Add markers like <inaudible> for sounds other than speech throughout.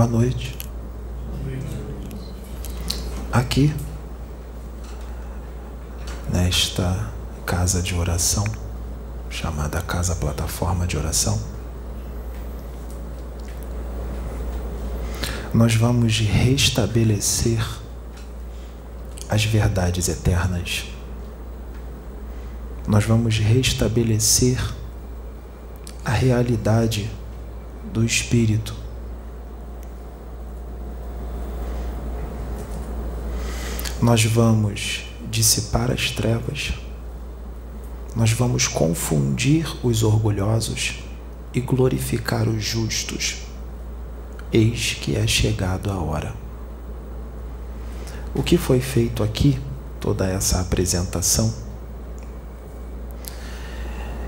boa noite. Aqui, nesta casa de oração, chamada Casa Plataforma de Oração, nós vamos restabelecer as verdades eternas. Nós vamos restabelecer a realidade do Espírito. Nós vamos dissipar as trevas, nós vamos confundir os orgulhosos e glorificar os justos. Eis que é chegado a hora. O que foi feito aqui, toda essa apresentação?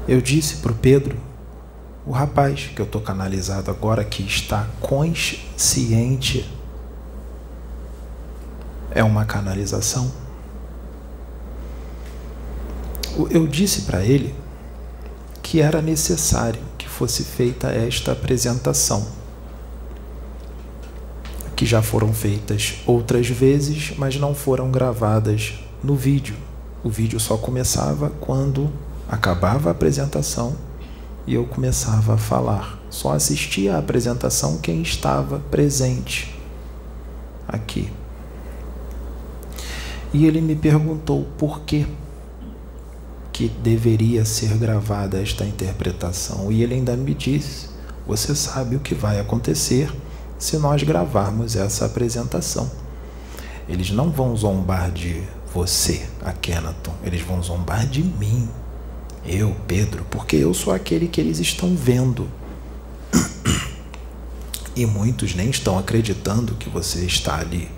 Eu disse para o Pedro o rapaz que eu estou canalizado agora, que está consciente, é uma canalização. Eu disse para ele que era necessário que fosse feita esta apresentação, que já foram feitas outras vezes, mas não foram gravadas no vídeo. O vídeo só começava quando Acabava a apresentação e eu começava a falar. Só assistia à apresentação quem estava presente aqui. E ele me perguntou por que que deveria ser gravada esta interpretação. E ele ainda me disse: Você sabe o que vai acontecer se nós gravarmos essa apresentação. Eles não vão zombar de você, Akhenaton, eles vão zombar de mim, eu, Pedro, porque eu sou aquele que eles estão vendo. <coughs> E muitos nem estão acreditando que você está ali.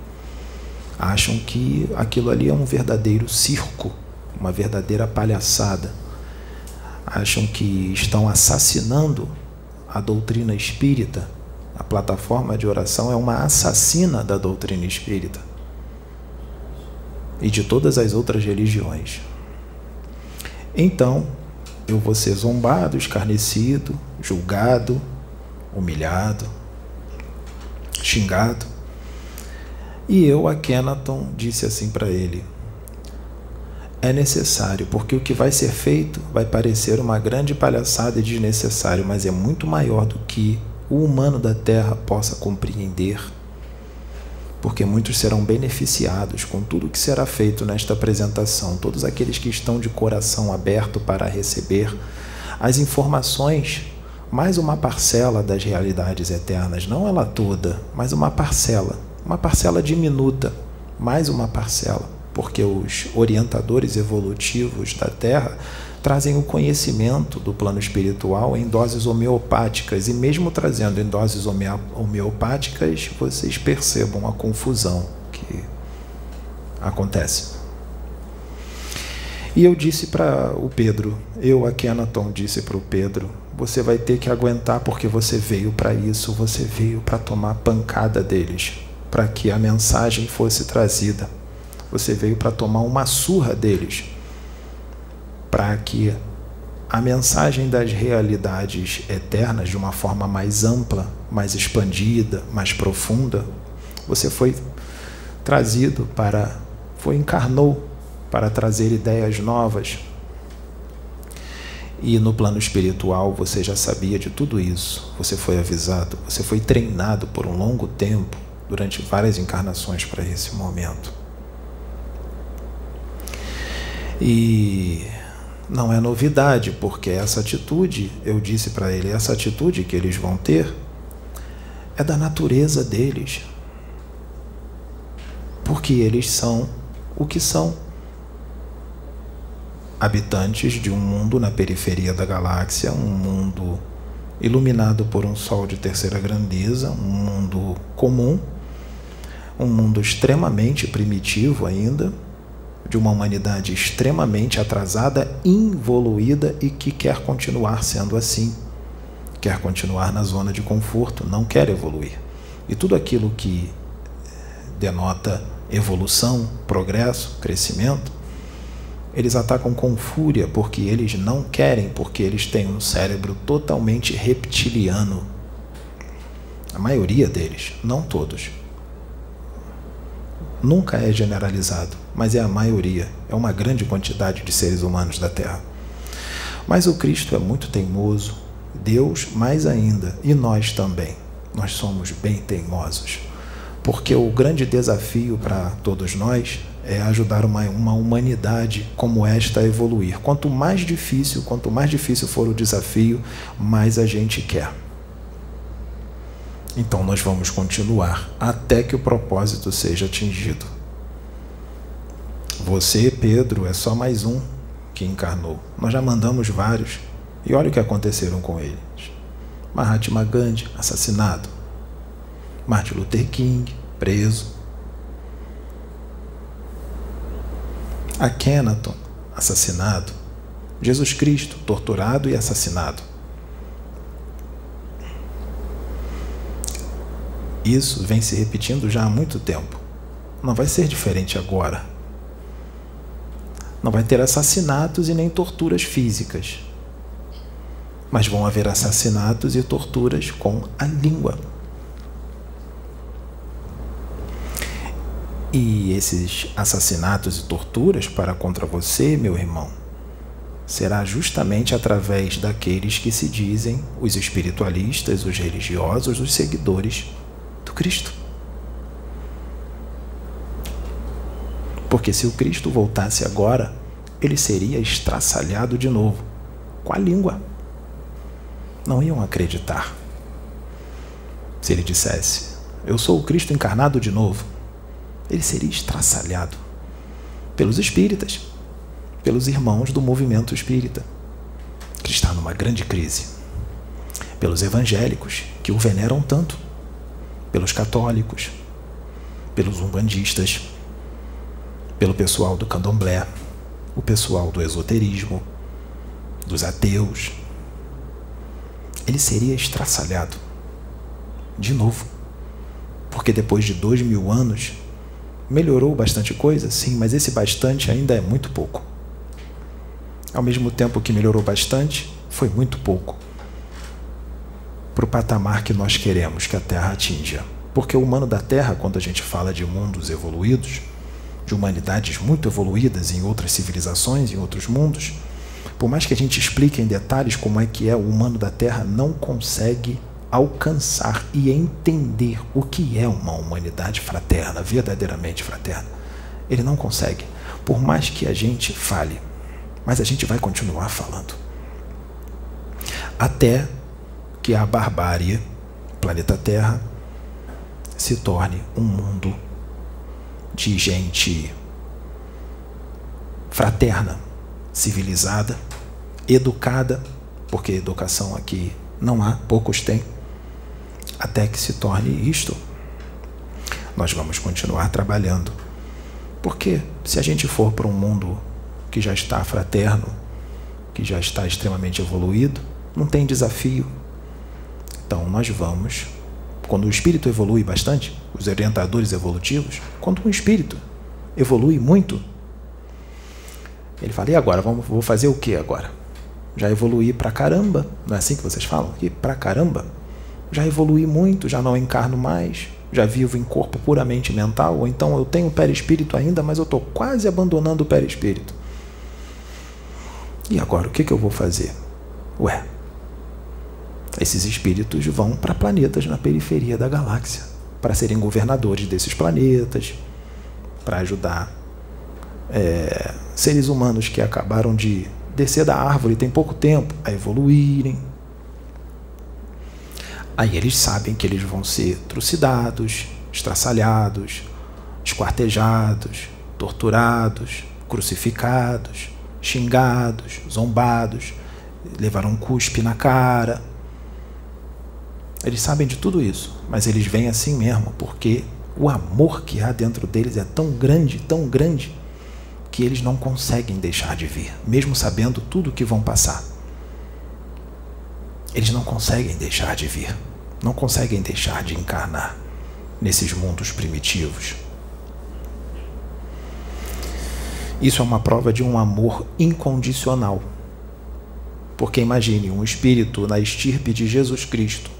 Acham que aquilo ali é um verdadeiro circo, uma verdadeira palhaçada. Acham que estão assassinando a doutrina espírita. A plataforma de oração é uma assassina da doutrina espírita e de todas as outras religiões. Então, eu vou ser zombado, escarnecido, julgado, humilhado, xingado. E eu, a Kenaton, disse assim para ele: É necessário, porque o que vai ser feito vai parecer uma grande palhaçada e desnecessário, mas é muito maior do que o humano da terra possa compreender porque muitos serão beneficiados com tudo que será feito nesta apresentação, todos aqueles que estão de coração aberto para receber as informações, mais uma parcela das realidades eternas, não ela toda, mas uma parcela, uma parcela diminuta, mais uma parcela, porque os orientadores evolutivos da Terra trazem o conhecimento do plano espiritual em doses homeopáticas, e mesmo trazendo em doses homeopáticas, vocês percebam a confusão que acontece. E eu disse para o Pedro, eu, aqui Anatom, disse para o Pedro: você vai ter que aguentar porque você veio para isso, você veio para tomar pancada deles, para que a mensagem fosse trazida. Você veio para tomar uma surra deles para que a mensagem das realidades eternas, de uma forma mais ampla, mais expandida, mais profunda, você foi trazido para, foi encarnou para trazer ideias novas. E no plano espiritual você já sabia de tudo isso, você foi avisado, você foi treinado por um longo tempo, durante várias encarnações para esse momento. E não é novidade, porque essa atitude, eu disse para ele, essa atitude que eles vão ter é da natureza deles. Porque eles são o que são. Habitantes de um mundo na periferia da galáxia, um mundo iluminado por um sol de terceira grandeza, um mundo comum, um mundo extremamente primitivo ainda, de uma humanidade extremamente atrasada, involuída e que quer continuar sendo assim. Quer continuar na zona de conforto, não quer evoluir. E tudo aquilo que denota evolução, progresso, crescimento, eles atacam com fúria porque eles não querem, porque eles têm um cérebro totalmente reptiliano. A maioria deles, não todos. Nunca é generalizado mas é a maioria, é uma grande quantidade de seres humanos da Terra. Mas o Cristo é muito teimoso, Deus mais ainda, e nós também. Nós somos bem teimosos. Porque o grande desafio para todos nós é ajudar uma, uma humanidade como esta a evoluir. Quanto mais difícil, quanto mais difícil for o desafio, mais a gente quer. Então nós vamos continuar até que o propósito seja atingido. Você, Pedro, é só mais um que encarnou. Nós já mandamos vários. E olha o que aconteceram com eles. Mahatma Gandhi, assassinado. Martin Luther King, preso. Akhenaton, assassinado. Jesus Cristo, torturado e assassinado. Isso vem se repetindo já há muito tempo. Não vai ser diferente agora. Não vai ter assassinatos e nem torturas físicas. Mas vão haver assassinatos e torturas com a língua. E esses assassinatos e torturas para contra você, meu irmão, será justamente através daqueles que se dizem os espiritualistas, os religiosos, os seguidores do Cristo. Porque se o Cristo voltasse agora, ele seria estraçalhado de novo com a língua. Não iam acreditar. Se ele dissesse: Eu sou o Cristo encarnado de novo, ele seria estraçalhado pelos espíritas pelos irmãos do movimento espírita, que está numa grande crise, pelos evangélicos, que o veneram tanto, pelos católicos, pelos umbandistas, pelo pessoal do candomblé, o pessoal do esoterismo, dos ateus. Ele seria estraçalhado de novo, porque depois de dois mil anos melhorou bastante coisa, sim, mas esse bastante ainda é muito pouco. Ao mesmo tempo que melhorou bastante, foi muito pouco para o patamar que nós queremos que a Terra atinja. Porque o humano da Terra, quando a gente fala de mundos evoluídos, de humanidades muito evoluídas em outras civilizações, em outros mundos, por mais que a gente explique em detalhes como é que é, o humano da Terra não consegue alcançar e entender o que é uma humanidade fraterna, verdadeiramente fraterna. Ele não consegue, por mais que a gente fale. Mas a gente vai continuar falando. Até que a barbárie, planeta Terra, se torne um mundo de gente fraterna, civilizada, educada, porque educação aqui não há, poucos têm, até que se torne isto. Nós vamos continuar trabalhando. Porque se a gente for para um mundo que já está fraterno, que já está extremamente evoluído, não tem desafio. Então nós vamos, quando o espírito evolui bastante, os orientadores evolutivos, quando um espírito evolui muito, ele fala: e agora? Vamos, vou fazer o que agora? Já evoluí pra caramba, não é assim que vocês falam aqui? Pra caramba. Já evolui muito, já não encarno mais, já vivo em corpo puramente mental, ou então eu tenho perispírito ainda, mas eu estou quase abandonando o perispírito. E agora o que, que eu vou fazer? Ué, esses espíritos vão para planetas na periferia da galáxia para serem governadores desses planetas, para ajudar é, seres humanos que acabaram de descer da árvore tem pouco tempo a evoluírem. Aí eles sabem que eles vão ser trucidados, estraçalhados, esquartejados, torturados, crucificados xingados, zombados, levaram um cuspe na cara. Eles sabem de tudo isso, mas eles vêm assim mesmo, porque o amor que há dentro deles é tão grande, tão grande, que eles não conseguem deixar de vir, mesmo sabendo tudo o que vão passar. Eles não conseguem deixar de vir, não conseguem deixar de encarnar nesses mundos primitivos. Isso é uma prova de um amor incondicional. Porque imagine um espírito na estirpe de Jesus Cristo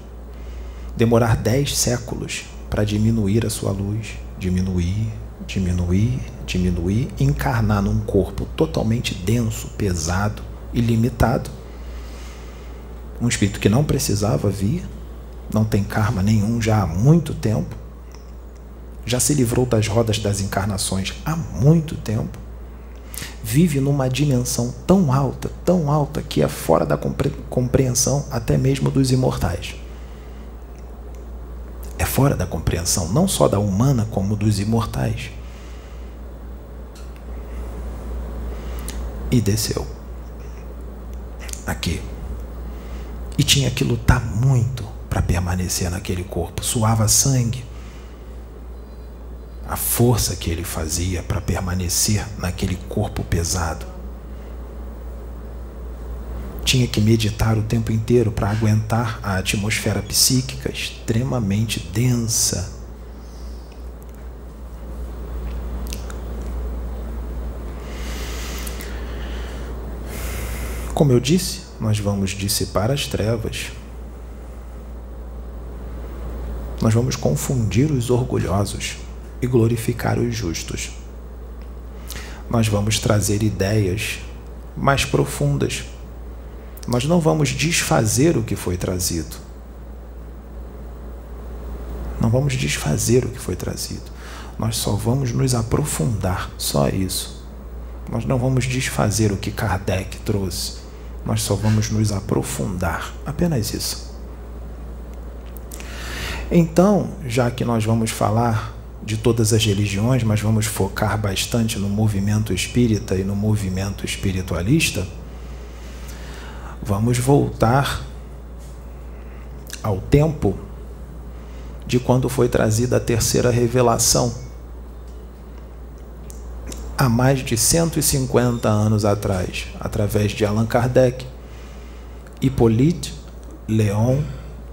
demorar dez séculos para diminuir a sua luz, diminuir, diminuir, diminuir, encarnar num corpo totalmente denso, pesado e limitado. Um espírito que não precisava vir, não tem karma nenhum já há muito tempo, já se livrou das rodas das encarnações há muito tempo vive numa dimensão tão alta, tão alta, que é fora da compreensão até mesmo dos imortais. É fora da compreensão, não só da humana, como dos imortais. E desceu. Aqui. E tinha que lutar muito para permanecer naquele corpo. Suava sangue a força que ele fazia para permanecer naquele corpo pesado. Tinha que meditar o tempo inteiro para aguentar a atmosfera psíquica extremamente densa. Como eu disse, nós vamos dissipar as trevas. Nós vamos confundir os orgulhosos e glorificar os justos. Nós vamos trazer ideias mais profundas. Nós não vamos desfazer o que foi trazido. Não vamos desfazer o que foi trazido. Nós só vamos nos aprofundar, só isso. Nós não vamos desfazer o que Kardec trouxe. Nós só vamos nos aprofundar, apenas isso. Então, já que nós vamos falar de todas as religiões, mas vamos focar bastante no movimento espírita e no movimento espiritualista, vamos voltar ao tempo de quando foi trazida a terceira revelação. Há mais de 150 anos atrás, através de Allan Kardec, Hippolyte Léon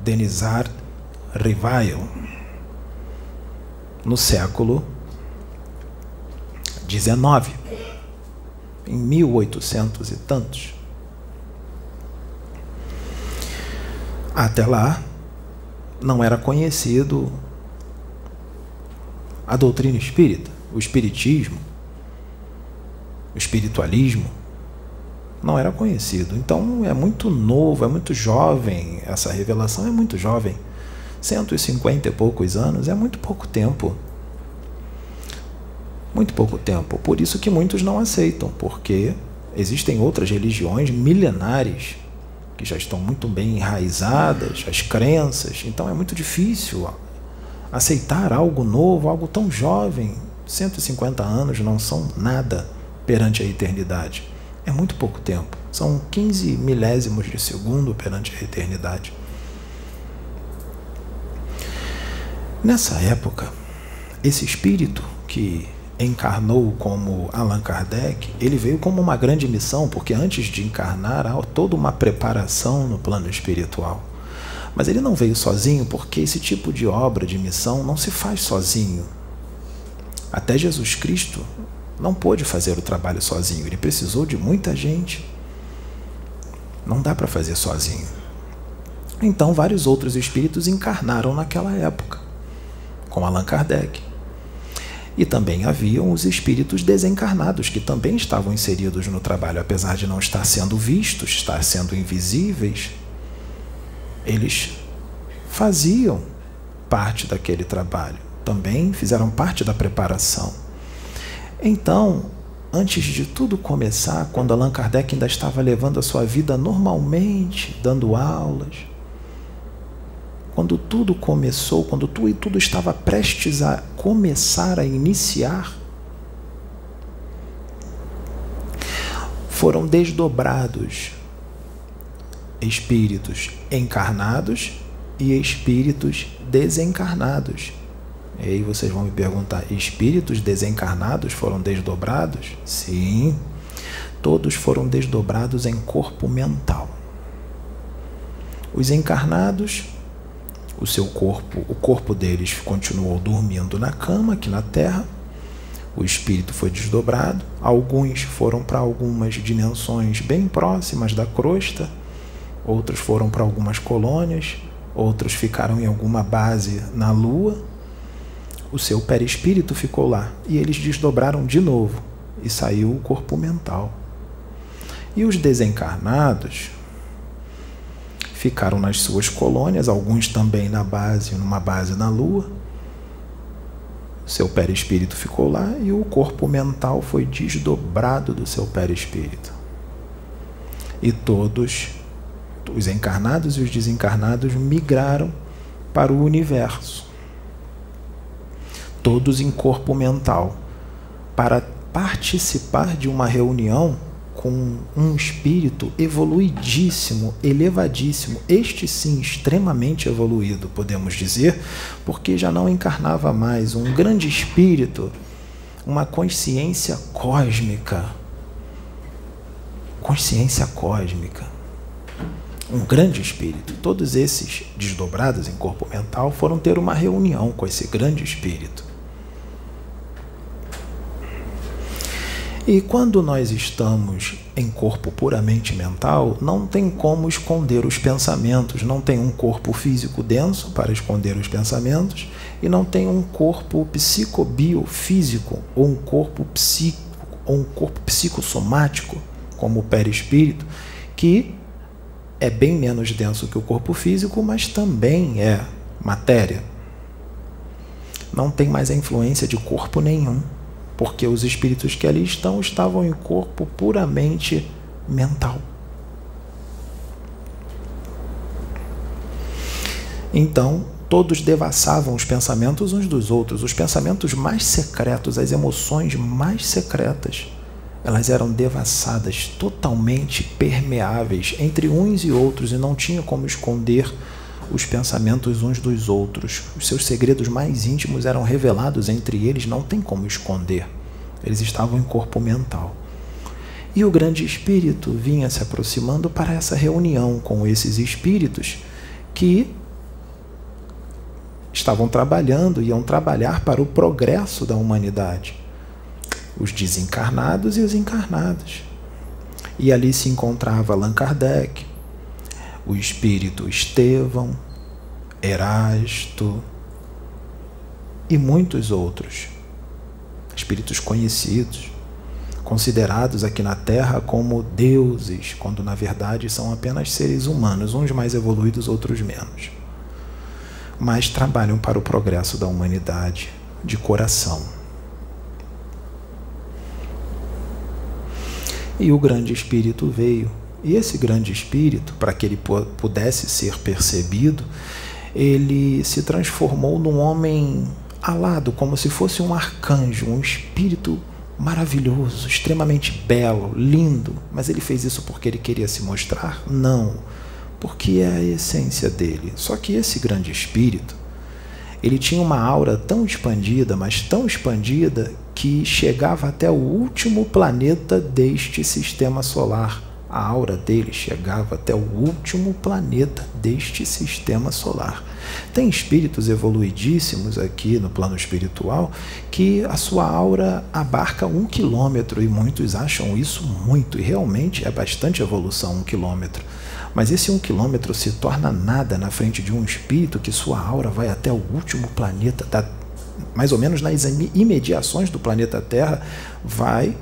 Denisard Rivail, no século XIX, em 1800 e tantos. Até lá, não era conhecido a doutrina espírita, o espiritismo, o espiritualismo. Não era conhecido. Então é muito novo, é muito jovem, essa revelação é muito jovem. 150 e poucos anos é muito pouco tempo. Muito pouco tempo. Por isso que muitos não aceitam, porque existem outras religiões milenares que já estão muito bem enraizadas, as crenças, então é muito difícil aceitar algo novo, algo tão jovem. 150 anos não são nada perante a eternidade. É muito pouco tempo. São 15 milésimos de segundo perante a eternidade. Nessa época, esse espírito que encarnou como Allan Kardec, ele veio como uma grande missão, porque antes de encarnar há toda uma preparação no plano espiritual. Mas ele não veio sozinho, porque esse tipo de obra de missão não se faz sozinho. Até Jesus Cristo não pôde fazer o trabalho sozinho, ele precisou de muita gente. Não dá para fazer sozinho. Então, vários outros espíritos encarnaram naquela época com Allan Kardec. E também haviam os espíritos desencarnados, que também estavam inseridos no trabalho, apesar de não estar sendo vistos, estar sendo invisíveis, eles faziam parte daquele trabalho, também fizeram parte da preparação. Então, antes de tudo começar, quando Allan Kardec ainda estava levando a sua vida normalmente, dando aulas, quando tudo começou, quando tudo e tudo estava prestes a começar a iniciar, foram desdobrados espíritos encarnados e espíritos desencarnados. E aí vocês vão me perguntar: espíritos desencarnados foram desdobrados? Sim, todos foram desdobrados em corpo mental. Os encarnados o seu corpo, o corpo deles continuou dormindo na cama aqui na Terra. O espírito foi desdobrado. Alguns foram para algumas dimensões bem próximas da crosta, outros foram para algumas colônias, outros ficaram em alguma base na Lua. O seu perispírito ficou lá e eles desdobraram de novo e saiu o corpo mental. E os desencarnados, ficaram nas suas colônias, alguns também na base, numa base na Lua. Seu perispírito ficou lá e o corpo mental foi desdobrado do seu perispírito. E todos, os encarnados e os desencarnados, migraram para o universo. Todos em corpo mental, para participar de uma reunião com um espírito evoluidíssimo, elevadíssimo, este sim extremamente evoluído, podemos dizer, porque já não encarnava mais um grande espírito, uma consciência cósmica. Consciência cósmica. Um grande espírito. Todos esses desdobrados em corpo mental foram ter uma reunião com esse grande espírito. E quando nós estamos em corpo puramente mental, não tem como esconder os pensamentos, não tem um corpo físico denso para esconder os pensamentos e não tem um corpo psicobiofísico ou um corpo psíquico ou um corpo psicossomático, como o perispírito, que é bem menos denso que o corpo físico, mas também é matéria. Não tem mais a influência de corpo nenhum, porque os espíritos que ali estão estavam em corpo puramente mental. Então, todos devassavam os pensamentos uns dos outros, os pensamentos mais secretos, as emoções mais secretas. Elas eram devassadas, totalmente permeáveis entre uns e outros, e não tinha como esconder os pensamentos uns dos outros. Os seus segredos mais íntimos eram revelados entre eles, não tem como esconder. Eles estavam em corpo mental. E o grande espírito vinha se aproximando para essa reunião com esses espíritos que estavam trabalhando, iam trabalhar para o progresso da humanidade. Os desencarnados e os encarnados. E ali se encontrava Allan Kardec, o espírito Estevão, Erasto e muitos outros espíritos conhecidos, considerados aqui na Terra como deuses, quando na verdade são apenas seres humanos, uns mais evoluídos, outros menos mas trabalham para o progresso da humanidade de coração. E o grande espírito veio. E esse grande espírito, para que ele pudesse ser percebido, ele se transformou num homem alado, como se fosse um arcanjo, um espírito maravilhoso, extremamente belo, lindo. Mas ele fez isso porque ele queria se mostrar? Não porque é a essência dele. Só que esse grande espírito, ele tinha uma aura tão expandida, mas tão expandida, que chegava até o último planeta deste sistema solar. A aura dele chegava até o último planeta deste sistema solar. Tem espíritos evoluidíssimos aqui no plano espiritual que a sua aura abarca um quilômetro e muitos acham isso muito, e realmente é bastante evolução um quilômetro. Mas esse um quilômetro se torna nada na frente de um espírito que sua aura vai até o último planeta, da, mais ou menos nas imediações do planeta Terra, vai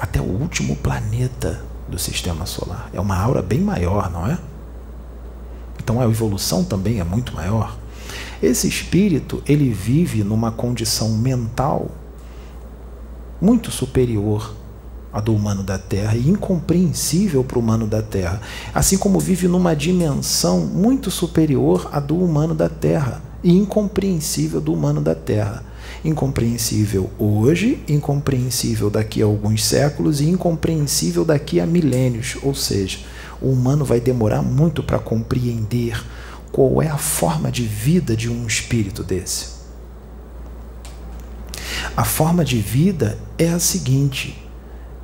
até o último planeta do sistema solar. É uma aura bem maior, não é? Então a evolução também é muito maior. Esse espírito, ele vive numa condição mental muito superior a do humano da Terra e incompreensível para o humano da Terra, assim como vive numa dimensão muito superior à do humano da Terra e incompreensível do humano da Terra. Incompreensível hoje, incompreensível daqui a alguns séculos e incompreensível daqui a milênios. Ou seja, o humano vai demorar muito para compreender qual é a forma de vida de um espírito desse. A forma de vida é a seguinte: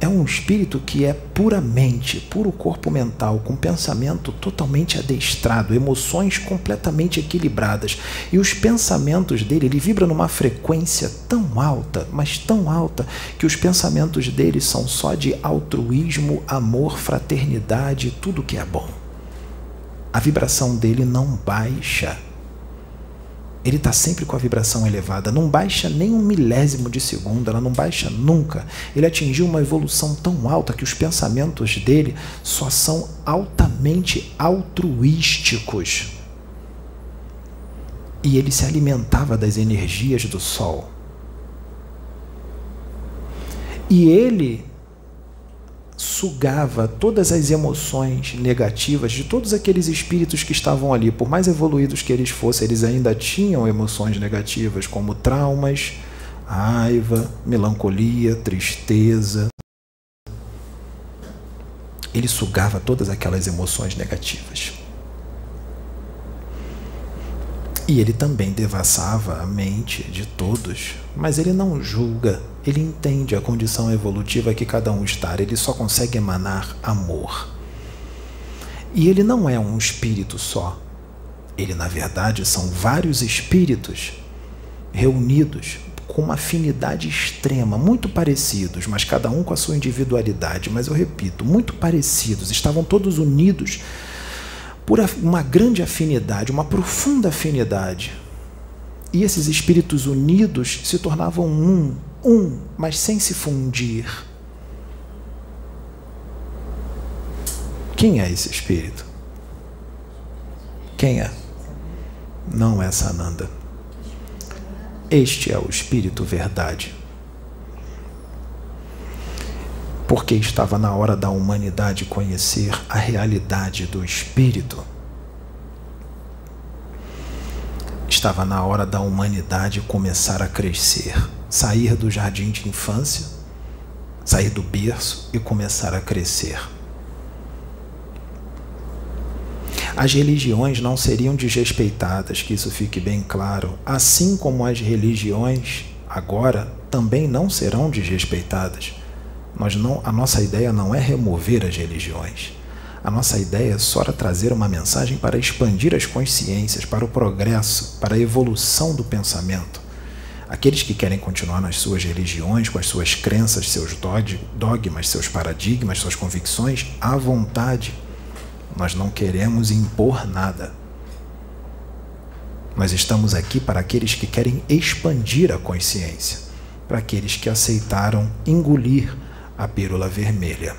é um espírito que é puramente, puro corpo mental, com pensamento totalmente adestrado, emoções completamente equilibradas. E os pensamentos dele, ele vibra numa frequência tão alta, mas tão alta, que os pensamentos dele são só de altruísmo, amor, fraternidade, tudo que é bom. A vibração dele não baixa ele está sempre com a vibração elevada, não baixa nem um milésimo de segundo, ela não baixa nunca. Ele atingiu uma evolução tão alta que os pensamentos dele só são altamente altruísticos. E ele se alimentava das energias do sol. E ele sugava todas as emoções negativas de todos aqueles espíritos que estavam ali. Por mais evoluídos que eles fossem, eles ainda tinham emoções negativas, como traumas, raiva, melancolia, tristeza. Ele sugava todas aquelas emoções negativas. E ele também devassava a mente de todos, mas ele não julga, ele entende a condição evolutiva que cada um está, ele só consegue emanar amor. E ele não é um espírito só. Ele, na verdade, são vários espíritos reunidos com uma afinidade extrema, muito parecidos, mas cada um com a sua individualidade. Mas eu repito, muito parecidos, estavam todos unidos por uma grande afinidade, uma profunda afinidade. E esses espíritos unidos se tornavam um, um, mas sem se fundir. Quem é esse espírito? Quem é? Não é Sananda. Este é o espírito verdade. Porque estava na hora da humanidade conhecer a realidade do espírito. Estava na hora da humanidade começar a crescer, sair do jardim de infância, sair do berço e começar a crescer. As religiões não seriam desrespeitadas, que isso fique bem claro, assim como as religiões agora também não serão desrespeitadas. Nós não, a nossa ideia não é remover as religiões. A nossa ideia é só trazer uma mensagem para expandir as consciências, para o progresso, para a evolução do pensamento. Aqueles que querem continuar nas suas religiões, com as suas crenças, seus dogmas, seus paradigmas, suas convicções, à vontade. Nós não queremos impor nada. Nós estamos aqui para aqueles que querem expandir a consciência, para aqueles que aceitaram engolir a pílula vermelha.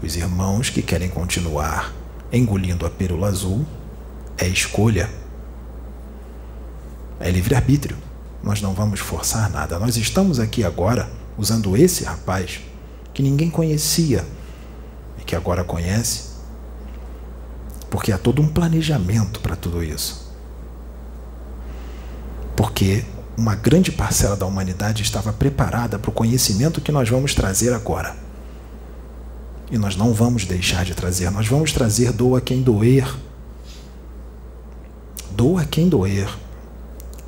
Os irmãos que querem continuar engolindo a pílula azul é escolha. É livre-arbítrio. Nós não vamos forçar nada. Nós estamos aqui agora usando esse rapaz que ninguém conhecia e que agora conhece, porque há todo um planejamento para tudo isso. Porque uma grande parcela da humanidade estava preparada para o conhecimento que nós vamos trazer agora. E nós não vamos deixar de trazer, nós vamos trazer doa quem doer. Doa quem doer.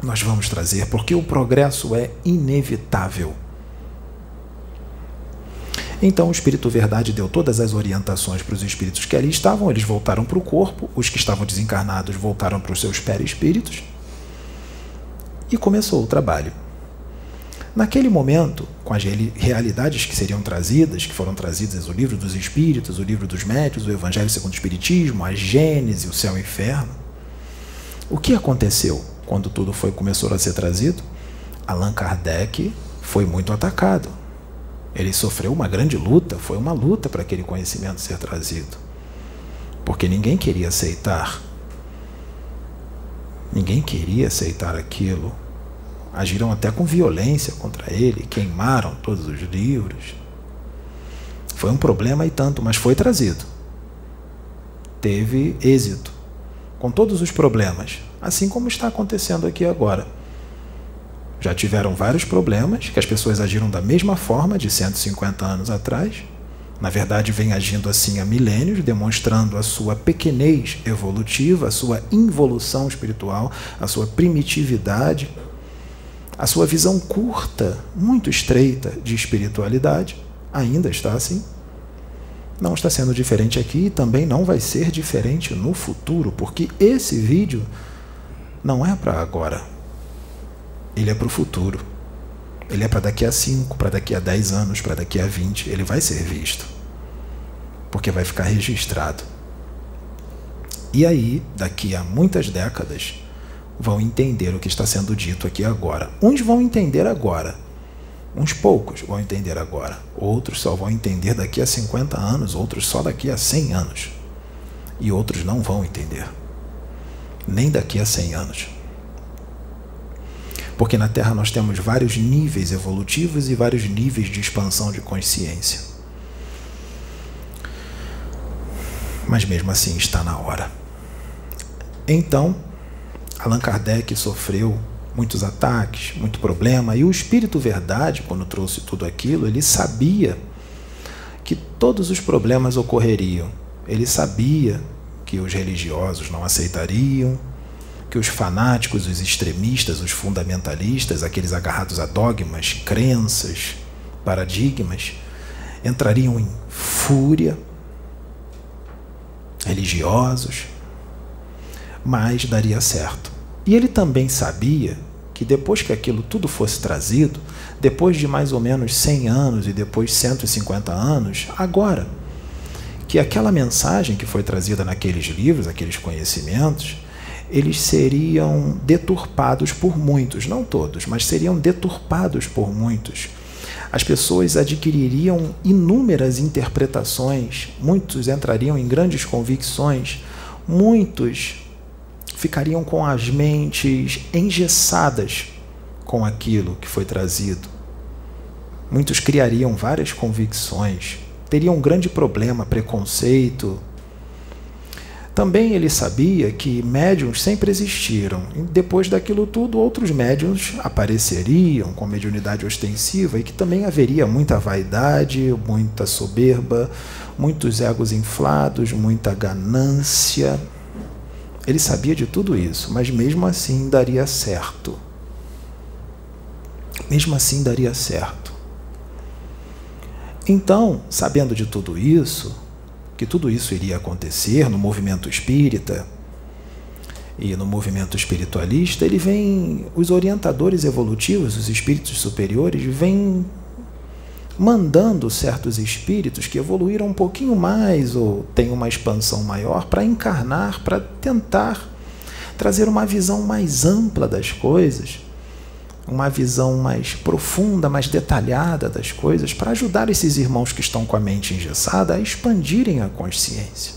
Nós vamos trazer, porque o progresso é inevitável. Então o Espírito Verdade deu todas as orientações para os espíritos que ali estavam, eles voltaram para o corpo, os que estavam desencarnados voltaram para os seus perispíritos e começou o trabalho. Naquele momento, com as realidades que seriam trazidas, que foram trazidas o livro dos Espíritos, o livro dos Médios, o Evangelho segundo o Espiritismo, a Gênese, o céu e o inferno, o que aconteceu quando tudo foi começou a ser trazido? Allan Kardec foi muito atacado. Ele sofreu uma grande luta, foi uma luta para aquele conhecimento ser trazido. Porque ninguém queria aceitar. Ninguém queria aceitar aquilo agiram até com violência contra ele, queimaram todos os livros. Foi um problema e tanto, mas foi trazido. Teve êxito, com todos os problemas, assim como está acontecendo aqui agora. Já tiveram vários problemas, que as pessoas agiram da mesma forma de 150 anos atrás. Na verdade, vem agindo assim há milênios, demonstrando a sua pequenez evolutiva, a sua involução espiritual, a sua primitividade a sua visão curta, muito estreita de espiritualidade ainda está assim. Não está sendo diferente aqui e também não vai ser diferente no futuro, porque esse vídeo não é para agora. Ele é para o futuro. Ele é para daqui a 5, para daqui a 10 anos, para daqui a 20. Ele vai ser visto. Porque vai ficar registrado. E aí, daqui a muitas décadas, vão entender o que está sendo dito aqui agora. Uns vão entender agora, uns poucos vão entender agora, outros só vão entender daqui a 50 anos, outros só daqui a 100 anos, e outros não vão entender, nem daqui a 100 anos. Porque na Terra nós temos vários níveis evolutivos e vários níveis de expansão de consciência. Mas mesmo assim está na hora. Então, Allan Kardec sofreu muitos ataques, muito problema, e o Espírito Verdade, quando trouxe tudo aquilo, ele sabia que todos os problemas ocorreriam. Ele sabia que os religiosos não aceitariam, os fanáticos, os extremistas, os fundamentalistas, aqueles agarrados a dogmas, crenças, paradigmas, entrariam em fúria. Religiosos, mas daria certo. E ele também sabia que depois que aquilo tudo fosse trazido, depois de mais ou menos 100 anos e depois 150 anos, agora, que aquela mensagem que foi trazida naqueles livros, aqueles conhecimentos, eles seriam deturpados por muitos, não todos, mas seriam deturpados por muitos, as pessoas adquiririam inúmeras interpretações, muitos entrariam em grandes convicções, muitos ficariam com as mentes engessadas com aquilo que foi trazido. Muitos criariam várias convicções, teriam um grande problema, preconceito, também ele sabia que médiums sempre existiram. E depois daquilo tudo, outros médiums apareceriam com mediunidade ostensiva e que também haveria muita vaidade, muita soberba, muitos egos inflados, muita ganância. Ele sabia de tudo isso, mas mesmo assim daria certo. Mesmo assim daria certo. Então, sabendo de tudo isso, que tudo isso iria acontecer no movimento espírita. E no movimento espiritualista, ele vem, os orientadores evolutivos, os espíritos superiores, vêm mandando certos espíritos que evoluíram um pouquinho mais ou têm uma expansão maior para encarnar, para tentar trazer uma visão mais ampla das coisas uma visão mais profunda, mais detalhada das coisas, para ajudar esses irmãos que estão com a mente engessada a expandirem a consciência.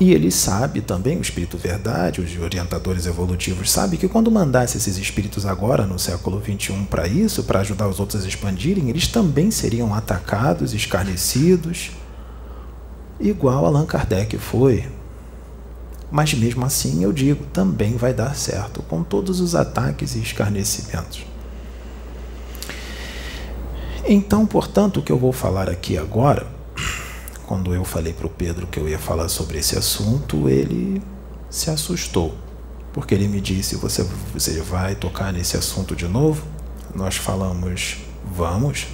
E ele sabe também, o Espírito Verdade, os orientadores evolutivos, sabe que quando mandasse esses espíritos agora, no século XXI, para isso, para ajudar os outros a expandirem, eles também seriam atacados, escarnecidos, igual Allan Kardec foi mas mesmo assim, eu digo, também vai dar certo, com todos os ataques e escarnecimentos. Então, portanto, o que eu vou falar aqui agora, <clears throat> quando eu falei para o Pedro que eu ia falar sobre esse assunto, ele se assustou, porque ele me disse: Você, você vai tocar nesse assunto de novo? Nós falamos: Vamos,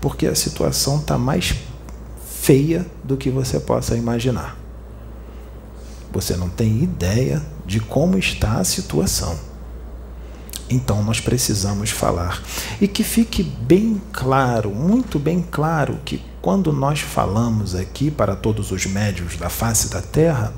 porque a situação está mais feia do que você possa imaginar. Você não tem ideia de como está a situação. Então nós precisamos falar. E que fique bem claro, muito bem claro, que quando nós falamos aqui para todos os médios da face da Terra,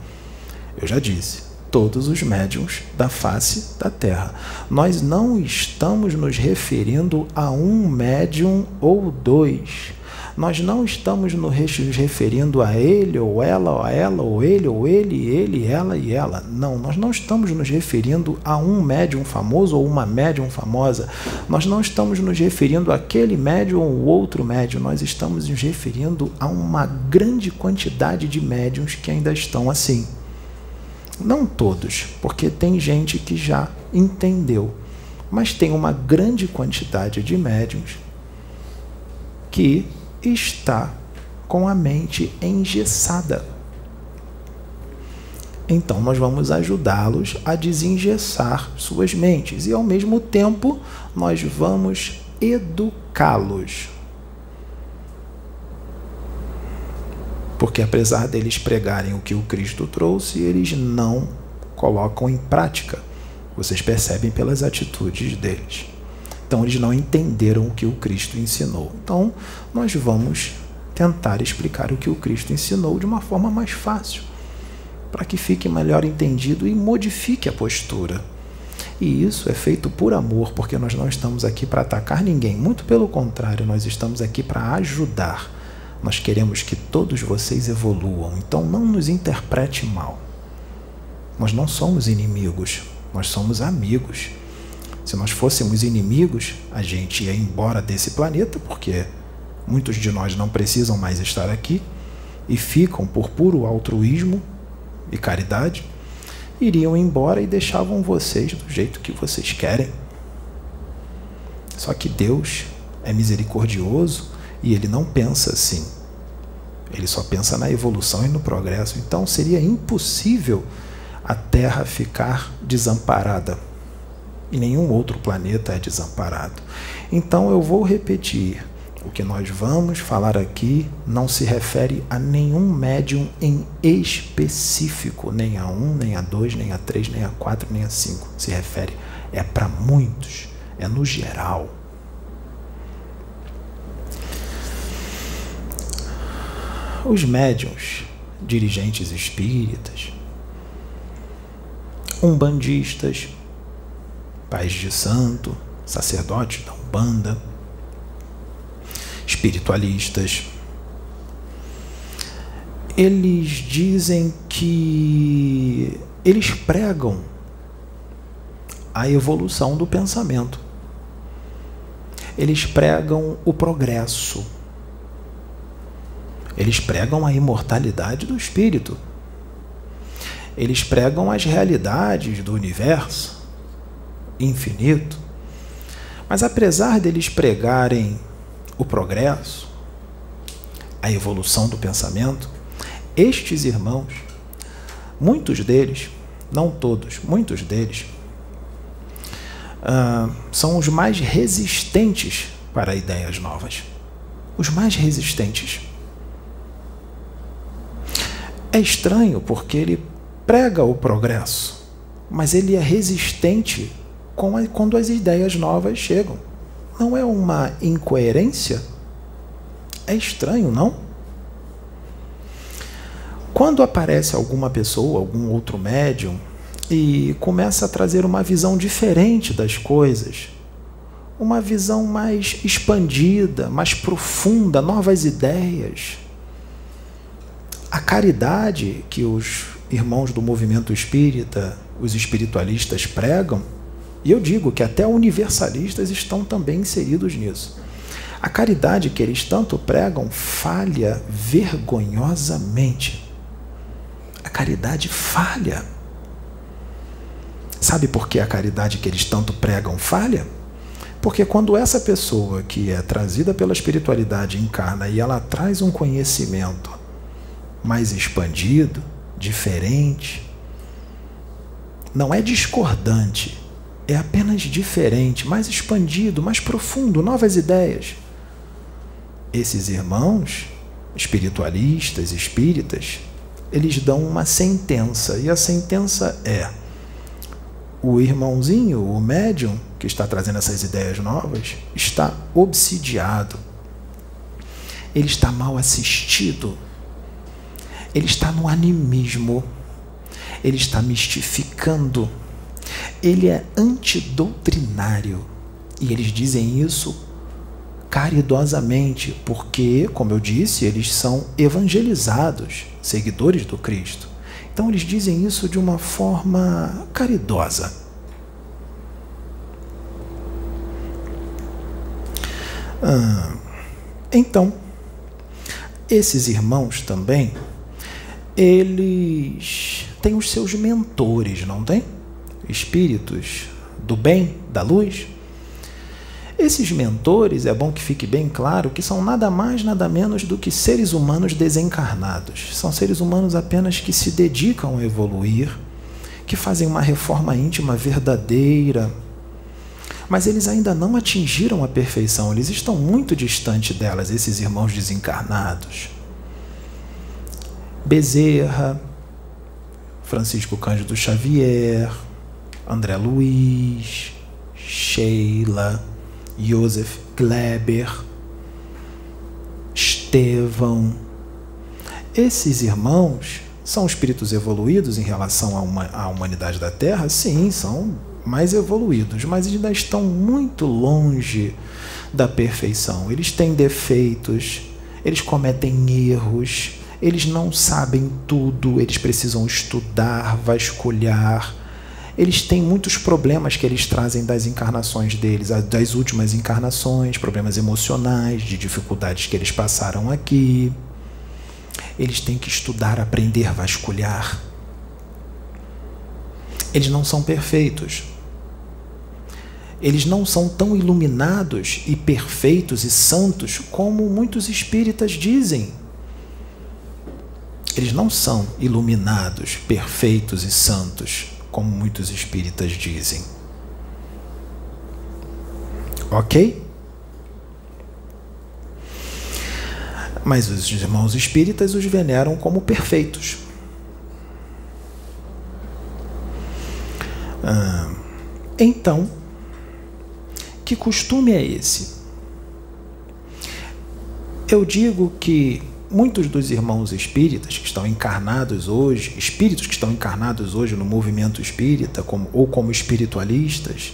eu já disse, todos os médiums da face da Terra. Nós não estamos nos referindo a um médium ou dois nós não estamos nos referindo a ele ou ela, ou a ela, ou ele, ou ele, ele, ela e ela. Não, nós não estamos nos referindo a um médium famoso ou uma médium famosa. Nós não estamos nos referindo àquele médium ou outro médium. Nós estamos nos referindo a uma grande quantidade de médiums que ainda estão assim. Não todos, porque tem gente que já entendeu, mas tem uma grande quantidade de médiums que está com a mente engessada. Então, nós vamos ajudá-los a desengessar suas mentes e, ao mesmo tempo, nós vamos educá-los. Porque, apesar deles pregarem o que o Cristo trouxe, eles não colocam em prática. Vocês percebem pelas atitudes deles. Então eles não entenderam o que o Cristo ensinou. Então nós vamos tentar explicar o que o Cristo ensinou de uma forma mais fácil, para que fique melhor entendido e modifique a postura. E isso é feito por amor, porque nós não estamos aqui para atacar ninguém, muito pelo contrário, nós estamos aqui para ajudar. Nós queremos que todos vocês evoluam, então não nos interprete mal. Nós não somos inimigos, nós somos amigos. Se nós fôssemos inimigos, a gente ia embora desse planeta, porque muitos de nós não precisam mais estar aqui e ficam por puro altruísmo e caridade, iriam embora e deixavam vocês do jeito que vocês querem. Só que Deus é misericordioso e ele não pensa assim. Ele só pensa na evolução e no progresso. Então seria impossível a Terra ficar desamparada e nenhum outro planeta é desamparado. Então eu vou repetir. O que nós vamos falar aqui não se refere a nenhum médium em específico, nem a um, nem a dois, nem a três, nem a quatro, nem a cinco. Se refere é para muitos, é no geral. Os médiums, dirigentes espíritas, umbandistas, pais de santo, sacerdotes da Umbanda, espiritualistas, eles dizem que eles pregam a evolução do pensamento. Eles pregam o progresso. Eles pregam a imortalidade do espírito. Eles pregam as realidades do universo infinito. Mas apesar deles pregarem o progresso, a evolução do pensamento, estes irmãos, muitos deles, não todos, muitos deles, uh, são os mais resistentes para ideias novas. Os mais resistentes. É estranho porque ele prega o progresso, mas ele é resistente quando as ideias novas chegam. Não é uma incoerência? É estranho, não? Quando aparece alguma pessoa, algum outro médium, e começa a trazer uma visão diferente das coisas, uma visão mais expandida, mais profunda, novas ideias. A caridade que os irmãos do movimento espírita, os espiritualistas pregam, e eu digo que até universalistas estão também inseridos nisso. A caridade que eles tanto pregam falha vergonhosamente caridade falha. Sabe por que a caridade que eles tanto pregam falha? Porque quando essa pessoa que é trazida pela espiritualidade encarna e ela traz um conhecimento mais expandido, diferente, não é discordante, é apenas diferente, mais expandido, mais profundo, novas ideias. Esses irmãos espiritualistas, espíritas, eles dão uma sentença, e a sentença é: o irmãozinho, o médium, que está trazendo essas ideias novas, está obsidiado, ele está mal assistido, ele está no animismo, ele está mistificando, ele é antidoutrinário. E eles dizem isso caridosamente, porque, como eu disse, eles são evangelizados, seguidores do Cristo. Então eles dizem isso de uma forma caridosa. Ah, então, esses irmãos também, eles têm os seus mentores, não tem? Espíritos do bem, da luz, esses mentores, é bom que fique bem claro, que são nada mais, nada menos do que seres humanos desencarnados. São seres humanos apenas que se dedicam a evoluir, que fazem uma reforma íntima verdadeira. Mas eles ainda não atingiram a perfeição, eles estão muito distante delas, esses irmãos desencarnados. Bezerra, Francisco Cândido Xavier, André Luiz, Sheila, Joseph Kleber, Estevão. Esses irmãos são espíritos evoluídos em relação à humanidade da Terra? Sim, são mais evoluídos, mas ainda estão muito longe da perfeição. Eles têm defeitos, eles cometem erros, eles não sabem tudo, eles precisam estudar, vasculhar eles têm muitos problemas que eles trazem das encarnações deles, das últimas encarnações, problemas emocionais, de dificuldades que eles passaram aqui. Eles têm que estudar, aprender, vasculhar. Eles não são perfeitos. Eles não são tão iluminados e perfeitos e santos como muitos espíritas dizem. Eles não são iluminados, perfeitos e santos como muitos espíritas dizem. Ok? Mas os irmãos espíritas os veneram como perfeitos. Ah, então, que costume é esse? Eu digo que muitos dos irmãos espíritas que estão encarnados hoje, espíritos que estão encarnados hoje no movimento espírita, como, ou como espiritualistas,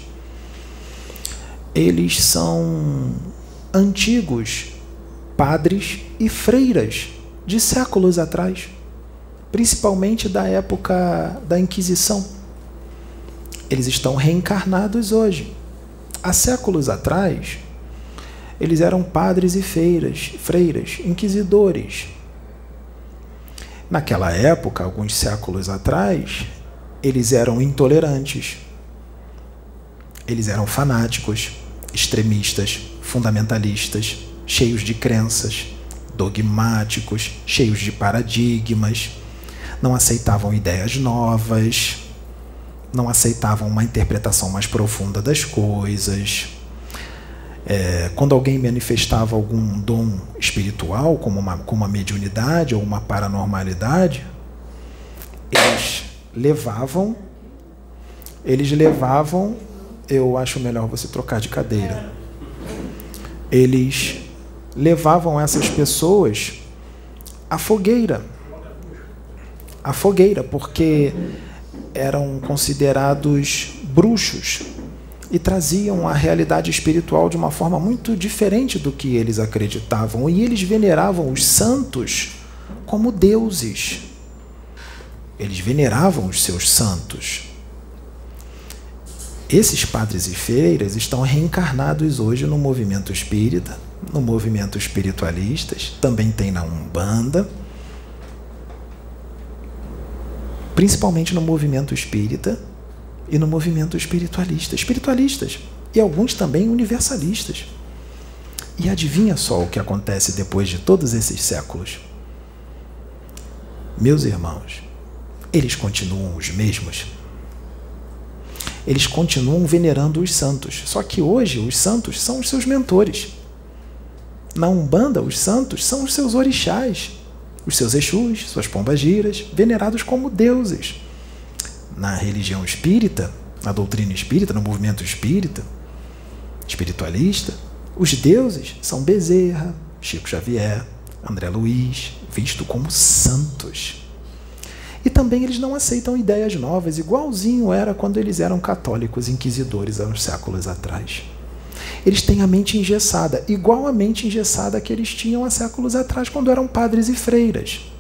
eles são antigos padres e freiras de séculos atrás, principalmente da época da Inquisição. Eles estão reencarnados hoje. Há séculos atrás, eles eram padres e feiras, freiras, inquisidores. Naquela época, alguns séculos atrás, eles eram intolerantes, eles eram fanáticos, extremistas, fundamentalistas, cheios de crenças, dogmáticos, cheios de paradigmas, não aceitavam ideias novas, não aceitavam uma interpretação mais profunda das coisas. É, quando alguém manifestava algum dom espiritual, como uma, como uma mediunidade ou uma paranormalidade, eles levavam, eles levavam, eu acho melhor você trocar de cadeira. Eles levavam essas pessoas à fogueira. À fogueira, porque eram considerados bruxos e traziam a realidade espiritual de uma forma muito diferente do que eles acreditavam. E eles veneravam os santos como deuses. Eles veneravam os seus santos. Esses padres e feiras estão reencarnados hoje no movimento espírita, no movimento espiritualistas, também tem na Umbanda, principalmente no movimento espírita e no movimento espiritualista. Espiritualistas e alguns também universalistas. E adivinha só o que acontece depois de todos esses séculos? Meus irmãos, eles continuam os mesmos. Eles continuam venerando os santos. Só que hoje os santos são os seus mentores. Na Umbanda, os santos são os seus orixás, os seus exus, suas pombagiras, venerados como deuses. Na religião espírita, na doutrina espírita, no movimento espírita, espiritualista, os deuses são Bezerra, Chico Xavier, André Luiz, visto como santos. E também eles não aceitam ideias novas, igualzinho era quando eles eram católicos inquisidores há uns séculos atrás eles têm a mente engessada, igual a mente engessada que eles tinham há séculos atrás, quando eram padres e freiras.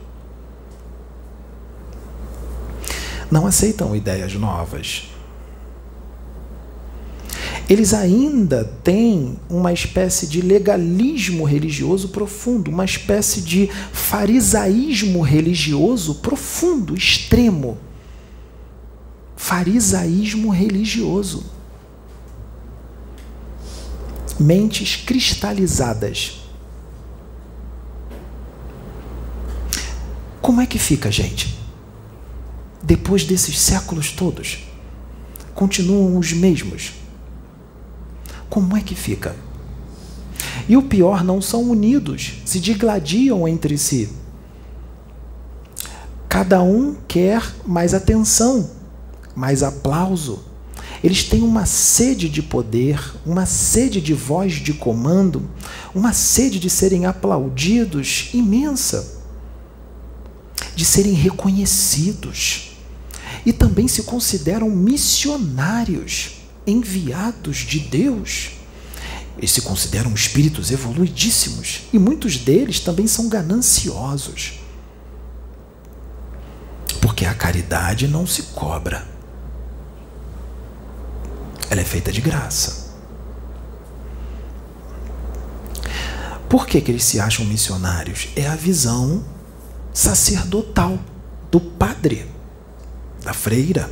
Não aceitam ideias novas. Eles ainda têm uma espécie de legalismo religioso profundo, uma espécie de farisaísmo religioso profundo, extremo. Farisaísmo religioso mentes cristalizadas. Como é que fica, gente? Depois desses séculos todos, continuam os mesmos. Como é que fica? E o pior, não são unidos, se digladiam entre si. Cada um quer mais atenção, mais aplauso, eles têm uma sede de poder, uma sede de voz de comando, uma sede de serem aplaudidos imensa, de serem reconhecidos. E também se consideram missionários, enviados de Deus. Eles se consideram espíritos evoluidíssimos e muitos deles também são gananciosos. Porque a caridade não se cobra ela é feita de graça. Por que, que eles se acham missionários? É a visão sacerdotal do padre, da freira,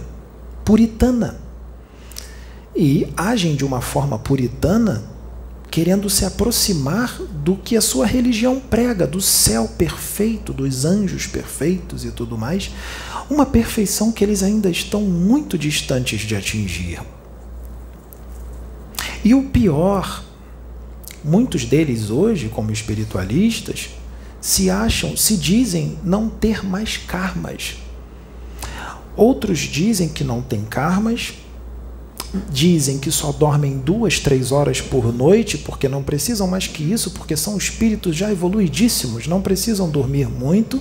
puritana. E agem de uma forma puritana, querendo se aproximar do que a sua religião prega, do céu perfeito, dos anjos perfeitos e tudo mais, uma perfeição que eles ainda estão muito distantes de atingir. E o pior, muitos deles hoje, como espiritualistas, se acham, se dizem não ter mais karmas. Outros dizem que não têm karmas, dizem que só dormem duas, três horas por noite, porque não precisam mais que isso, porque são espíritos já evoluidíssimos, não precisam dormir muito,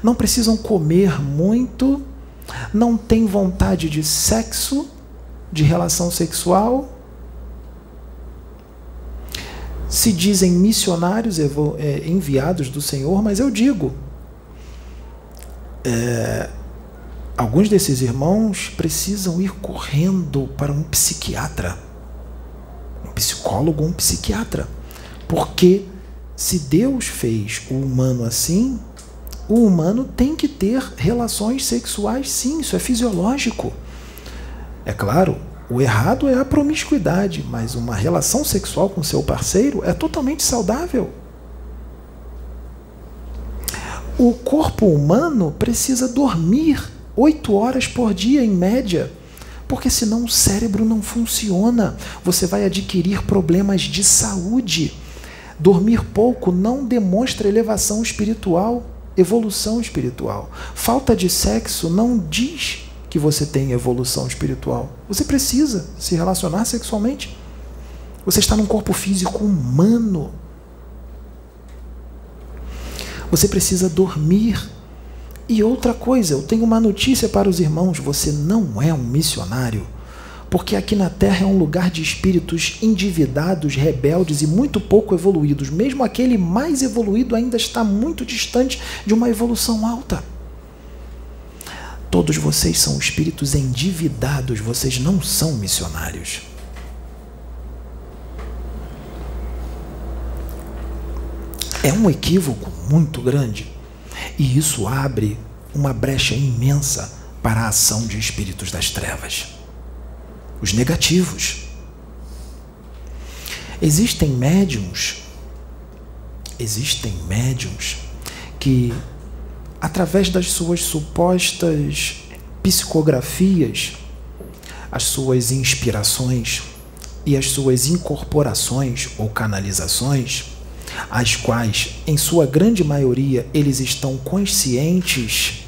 não precisam comer muito, não têm vontade de sexo, de relação sexual, se dizem missionários é, enviados do Senhor, mas eu digo, é, alguns desses irmãos precisam ir correndo para um psiquiatra, um psicólogo ou um psiquiatra, porque se Deus fez o humano assim, o humano tem que ter relações sexuais, sim, isso é fisiológico. É claro, o errado é a promiscuidade, mas uma relação sexual com seu parceiro é totalmente saudável. O corpo humano precisa dormir oito horas por dia, em média, porque senão o cérebro não funciona. Você vai adquirir problemas de saúde. Dormir pouco não demonstra elevação espiritual, evolução espiritual. Falta de sexo não diz que você tem evolução espiritual. Você precisa se relacionar sexualmente. Você está num corpo físico humano. Você precisa dormir. E outra coisa, eu tenho uma notícia para os irmãos: você não é um missionário. Porque aqui na Terra é um lugar de espíritos endividados, rebeldes e muito pouco evoluídos. Mesmo aquele mais evoluído ainda está muito distante de uma evolução alta. Todos vocês são espíritos endividados, vocês não são missionários. É um equívoco muito grande. E isso abre uma brecha imensa para a ação de espíritos das trevas. Os negativos. Existem médiums, existem médiums que através das suas supostas psicografias, as suas inspirações e as suas incorporações ou canalizações, as quais, em sua grande maioria, eles estão conscientes,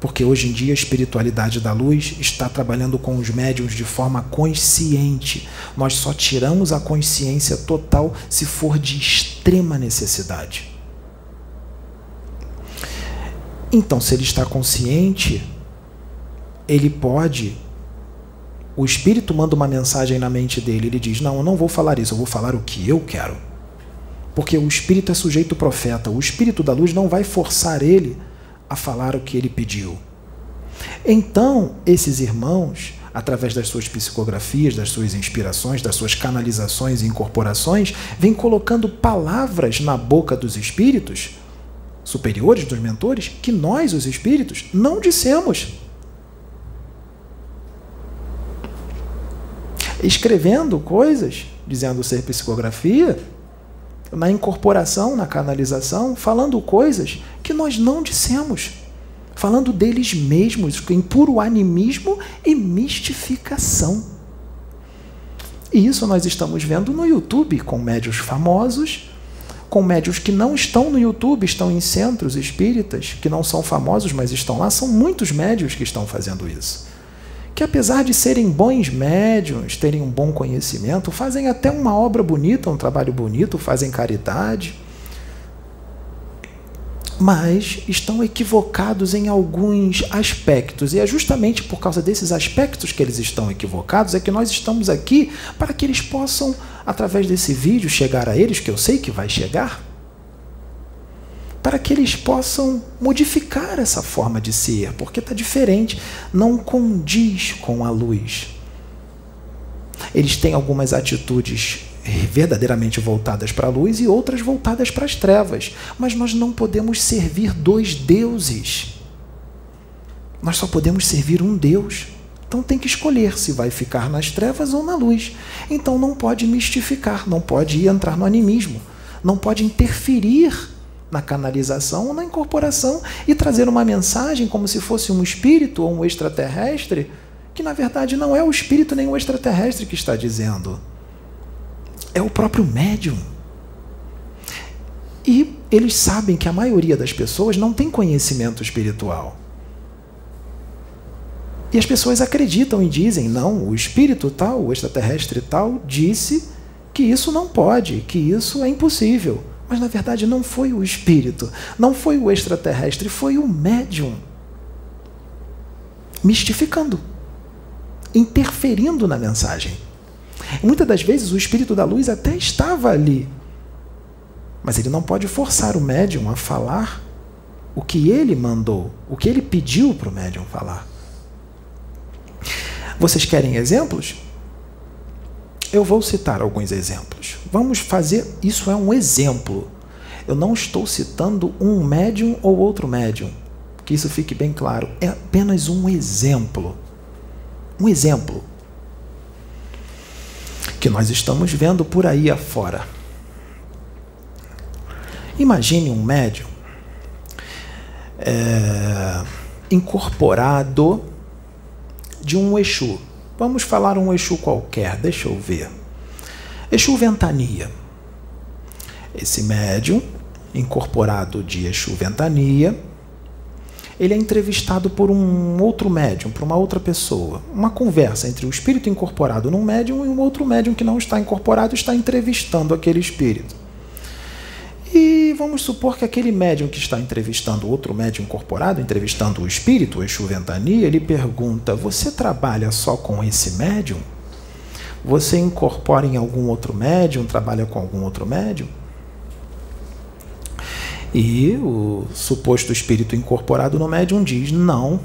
porque hoje em dia a espiritualidade da luz está trabalhando com os médiums de forma consciente. Nós só tiramos a consciência total se for de extrema necessidade. Então, se ele está consciente, ele pode. O espírito manda uma mensagem na mente dele, ele diz: Não, eu não vou falar isso, eu vou falar o que eu quero. Porque o espírito é sujeito profeta, o espírito da luz não vai forçar ele a falar o que ele pediu. Então, esses irmãos, através das suas psicografias, das suas inspirações, das suas canalizações e incorporações, vêm colocando palavras na boca dos espíritos superiores dos mentores que nós, os espíritos, não dissemos. Escrevendo coisas, dizendo ser psicografia, na incorporação, na canalização, falando coisas que nós não dissemos, falando deles mesmos, em puro animismo e mistificação. E isso nós estamos vendo no YouTube com médios famosos com médios que não estão no YouTube, estão em centros espíritas, que não são famosos, mas estão lá. São muitos médios que estão fazendo isso. Que apesar de serem bons médios, terem um bom conhecimento, fazem até uma obra bonita, um trabalho bonito, fazem caridade, mas estão equivocados em alguns aspectos. E é justamente por causa desses aspectos que eles estão equivocados é que nós estamos aqui para que eles possam através desse vídeo, chegar a eles, que eu sei que vai chegar, para que eles possam modificar essa forma de ser, porque está diferente, não condiz com a luz. Eles têm algumas atitudes verdadeiramente voltadas para a luz e outras voltadas para as trevas, mas nós não podemos servir dois deuses. Nós só podemos servir um Deus. Então tem que escolher se vai ficar nas trevas ou na luz. Então não pode mistificar, não pode entrar no animismo, não pode interferir na canalização ou na incorporação e trazer uma mensagem como se fosse um espírito ou um extraterrestre, que na verdade não é o espírito nem o extraterrestre que está dizendo. É o próprio médium. E eles sabem que a maioria das pessoas não tem conhecimento espiritual. E as pessoas acreditam e dizem: não, o espírito tal, o extraterrestre tal, disse que isso não pode, que isso é impossível. Mas na verdade não foi o espírito, não foi o extraterrestre, foi o médium. Mistificando, interferindo na mensagem. muitas das vezes o espírito da luz até estava ali, mas ele não pode forçar o médium a falar o que ele mandou, o que ele pediu para o médium falar. Vocês querem exemplos? Eu vou citar alguns exemplos. Vamos fazer. Isso é um exemplo. Eu não estou citando um médium ou outro médium. Que isso fique bem claro. É apenas um exemplo. Um exemplo. Que nós estamos vendo por aí afora. Imagine um médium é, incorporado de um Exu. Vamos falar um Exu qualquer, deixa eu ver. Exu Ventania. Esse médium, incorporado de Exu Ventania, ele é entrevistado por um outro médium, por uma outra pessoa. Uma conversa entre o espírito incorporado num médium e um outro médium que não está incorporado está entrevistando aquele espírito. Vamos supor que aquele médium que está entrevistando outro médium incorporado, entrevistando o espírito, o Exu Ventania, ele pergunta: Você trabalha só com esse médium? Você incorpora em algum outro médium? Trabalha com algum outro médium? E o suposto espírito incorporado no médium diz: Não,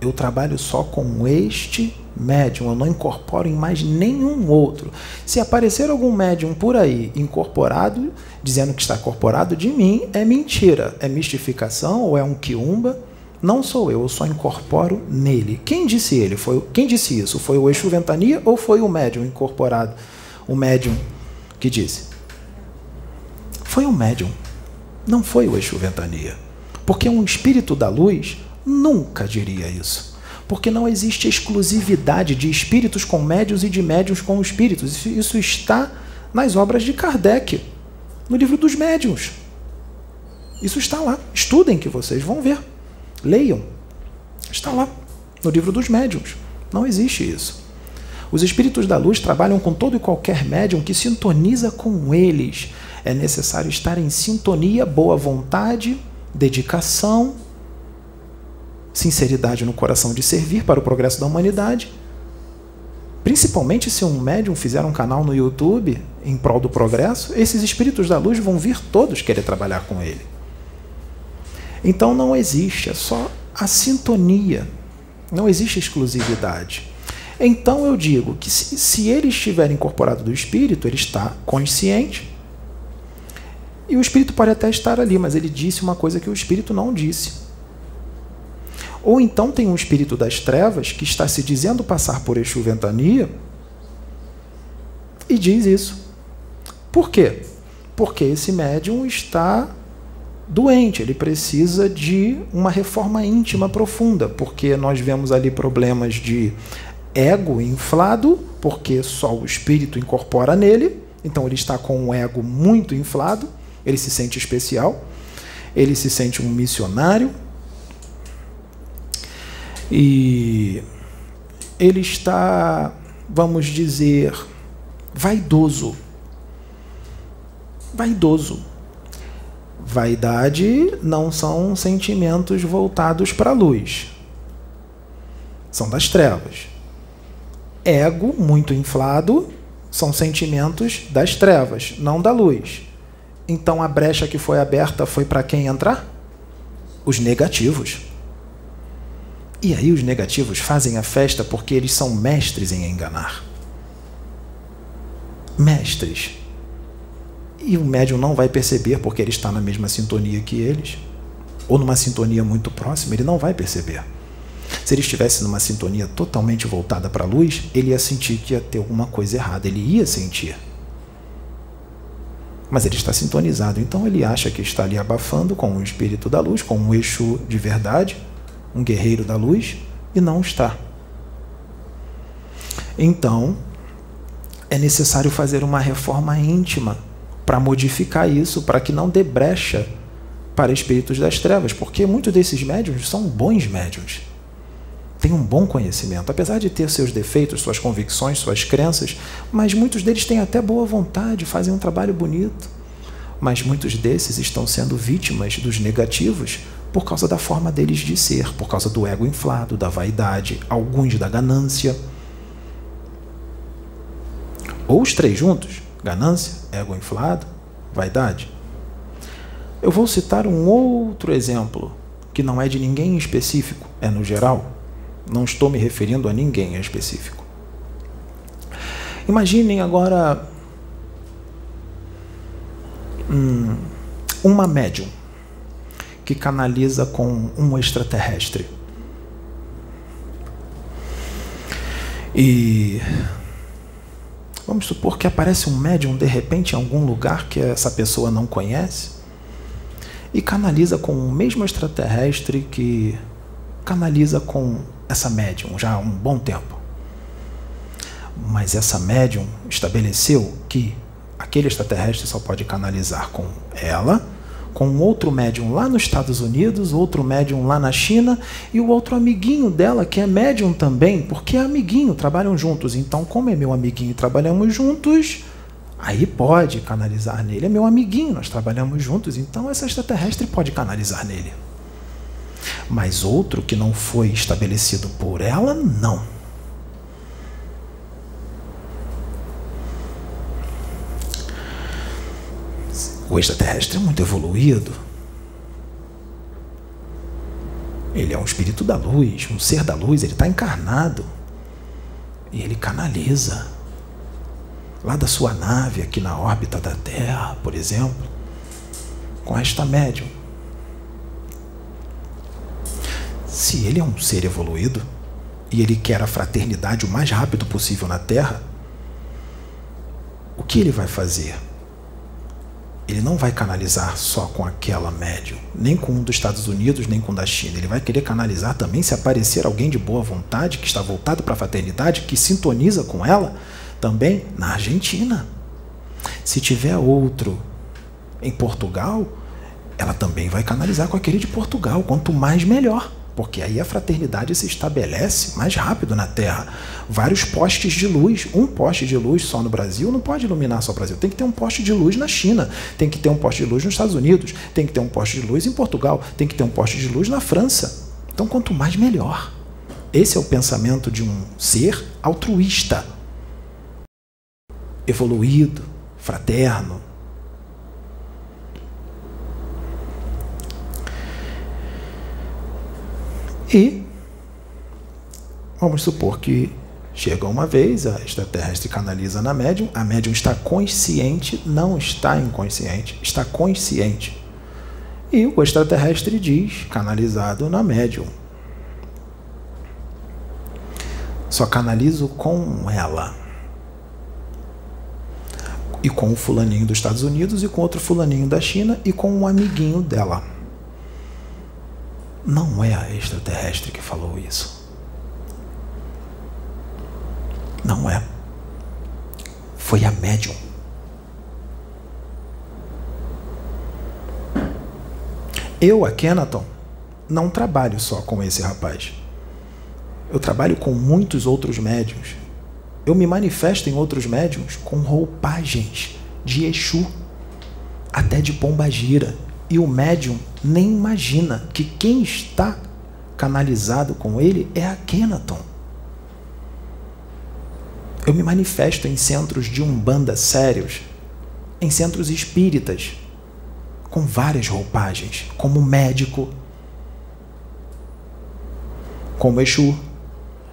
eu trabalho só com este médium, eu não incorporo em mais nenhum outro. Se aparecer algum médium por aí incorporado, dizendo que está incorporado de mim, é mentira, é mistificação ou é um quiumba. Não sou eu, eu só incorporo nele. Quem disse ele? Foi quem disse isso? Foi o Exu Ventania ou foi o médium incorporado? O médium que disse? Foi o médium. Não foi o Exu Ventania. Porque um espírito da luz nunca diria isso. Porque não existe exclusividade de espíritos com médios e de médios com espíritos. Isso está nas obras de Kardec, no livro dos médiuns. Isso está lá. Estudem que vocês vão ver. Leiam. Está lá, no livro dos médiuns. Não existe isso. Os espíritos da luz trabalham com todo e qualquer médium que sintoniza com eles. É necessário estar em sintonia, boa vontade, dedicação sinceridade no coração de servir para o progresso da humanidade. Principalmente se um médium fizer um canal no YouTube em prol do progresso, esses espíritos da luz vão vir todos querer trabalhar com ele. Então não existe, é só a sintonia, não existe exclusividade. Então eu digo que se, se ele estiver incorporado do espírito, ele está consciente. E o espírito pode até estar ali, mas ele disse uma coisa que o espírito não disse. Ou então tem um espírito das trevas que está se dizendo passar por Exu Ventania e diz isso. Por quê? Porque esse médium está doente, ele precisa de uma reforma íntima profunda, porque nós vemos ali problemas de ego inflado, porque só o espírito incorpora nele, então ele está com um ego muito inflado, ele se sente especial, ele se sente um missionário, e ele está, vamos dizer, vaidoso. Vaidoso. Vaidade não são sentimentos voltados para a luz, são das trevas. Ego, muito inflado, são sentimentos das trevas, não da luz. Então a brecha que foi aberta foi para quem entrar? Os negativos. E aí os negativos fazem a festa porque eles são mestres em enganar. Mestres. E o médium não vai perceber porque ele está na mesma sintonia que eles, ou numa sintonia muito próxima, ele não vai perceber. Se ele estivesse numa sintonia totalmente voltada para a luz, ele ia sentir que ia ter alguma coisa errada, ele ia sentir. Mas ele está sintonizado, então ele acha que está ali abafando com o espírito da luz, com um eixo de verdade, um guerreiro da luz, e não está. Então, é necessário fazer uma reforma íntima para modificar isso, para que não dê brecha para espíritos das trevas, porque muitos desses médiums são bons médiums. Têm um bom conhecimento, apesar de ter seus defeitos, suas convicções, suas crenças, mas muitos deles têm até boa vontade, fazem um trabalho bonito. Mas muitos desses estão sendo vítimas dos negativos por causa da forma deles de ser, por causa do ego inflado, da vaidade, alguns da ganância. Ou os três juntos: ganância, ego inflado, vaidade. Eu vou citar um outro exemplo, que não é de ninguém em específico, é no geral. Não estou me referindo a ninguém em específico. Imaginem agora hum, uma médium que canaliza com um extraterrestre. E vamos supor que aparece um médium de repente em algum lugar que essa pessoa não conhece e canaliza com o mesmo extraterrestre que canaliza com essa médium já há um bom tempo. Mas essa médium estabeleceu que aquele extraterrestre só pode canalizar com ela, com outro médium lá nos Estados Unidos, outro médium lá na China e o outro amiguinho dela, que é médium também, porque é amiguinho, trabalham juntos. Então, como é meu amiguinho e trabalhamos juntos, aí pode canalizar nele. É meu amiguinho, nós trabalhamos juntos, então essa extraterrestre pode canalizar nele. Mas outro que não foi estabelecido por ela, não. O extraterrestre é muito evoluído. Ele é um espírito da luz, um ser da luz, ele está encarnado. E ele canaliza. Lá da sua nave, aqui na órbita da Terra, por exemplo, com esta médium. Se ele é um ser evoluído e ele quer a fraternidade o mais rápido possível na Terra, o que ele vai fazer? Ele não vai canalizar só com aquela médium, nem com um dos Estados Unidos, nem com da China. Ele vai querer canalizar também se aparecer alguém de boa vontade, que está voltado para a fraternidade, que sintoniza com ela, também na Argentina. Se tiver outro em Portugal, ela também vai canalizar com aquele de Portugal. Quanto mais, melhor porque aí a fraternidade se estabelece mais rápido na Terra. Vários postes de luz, um poste de luz só no Brasil não pode iluminar só o Brasil. Tem que ter um poste de luz na China, tem que ter um poste de luz nos Estados Unidos, tem que ter um poste de luz em Portugal, tem que ter um poste de luz na França. Então, quanto mais, melhor. Esse é o pensamento de um ser altruísta, evoluído, fraterno, E vamos supor que chega uma vez, a extraterrestre canaliza na médium, a médium está consciente, não está inconsciente, está consciente. E o extraterrestre diz, canalizado na médium. Só canalizo com ela. E com o fulaninho dos Estados Unidos, e com outro fulaninho da China, e com um amiguinho dela. Não é a extraterrestre que falou isso. Não é. Foi a médium. Eu, a Kenaton, não trabalho só com esse rapaz. Eu trabalho com muitos outros médiums. Eu me manifesto em outros médiums com roupagens de Exu, até de Pombagira, e o médium nem imagina que quem está canalizado com ele é a Kenaton. Eu me manifesto em centros de umbanda sérios, em centros espíritas, com várias roupagens, como médico, como Exu,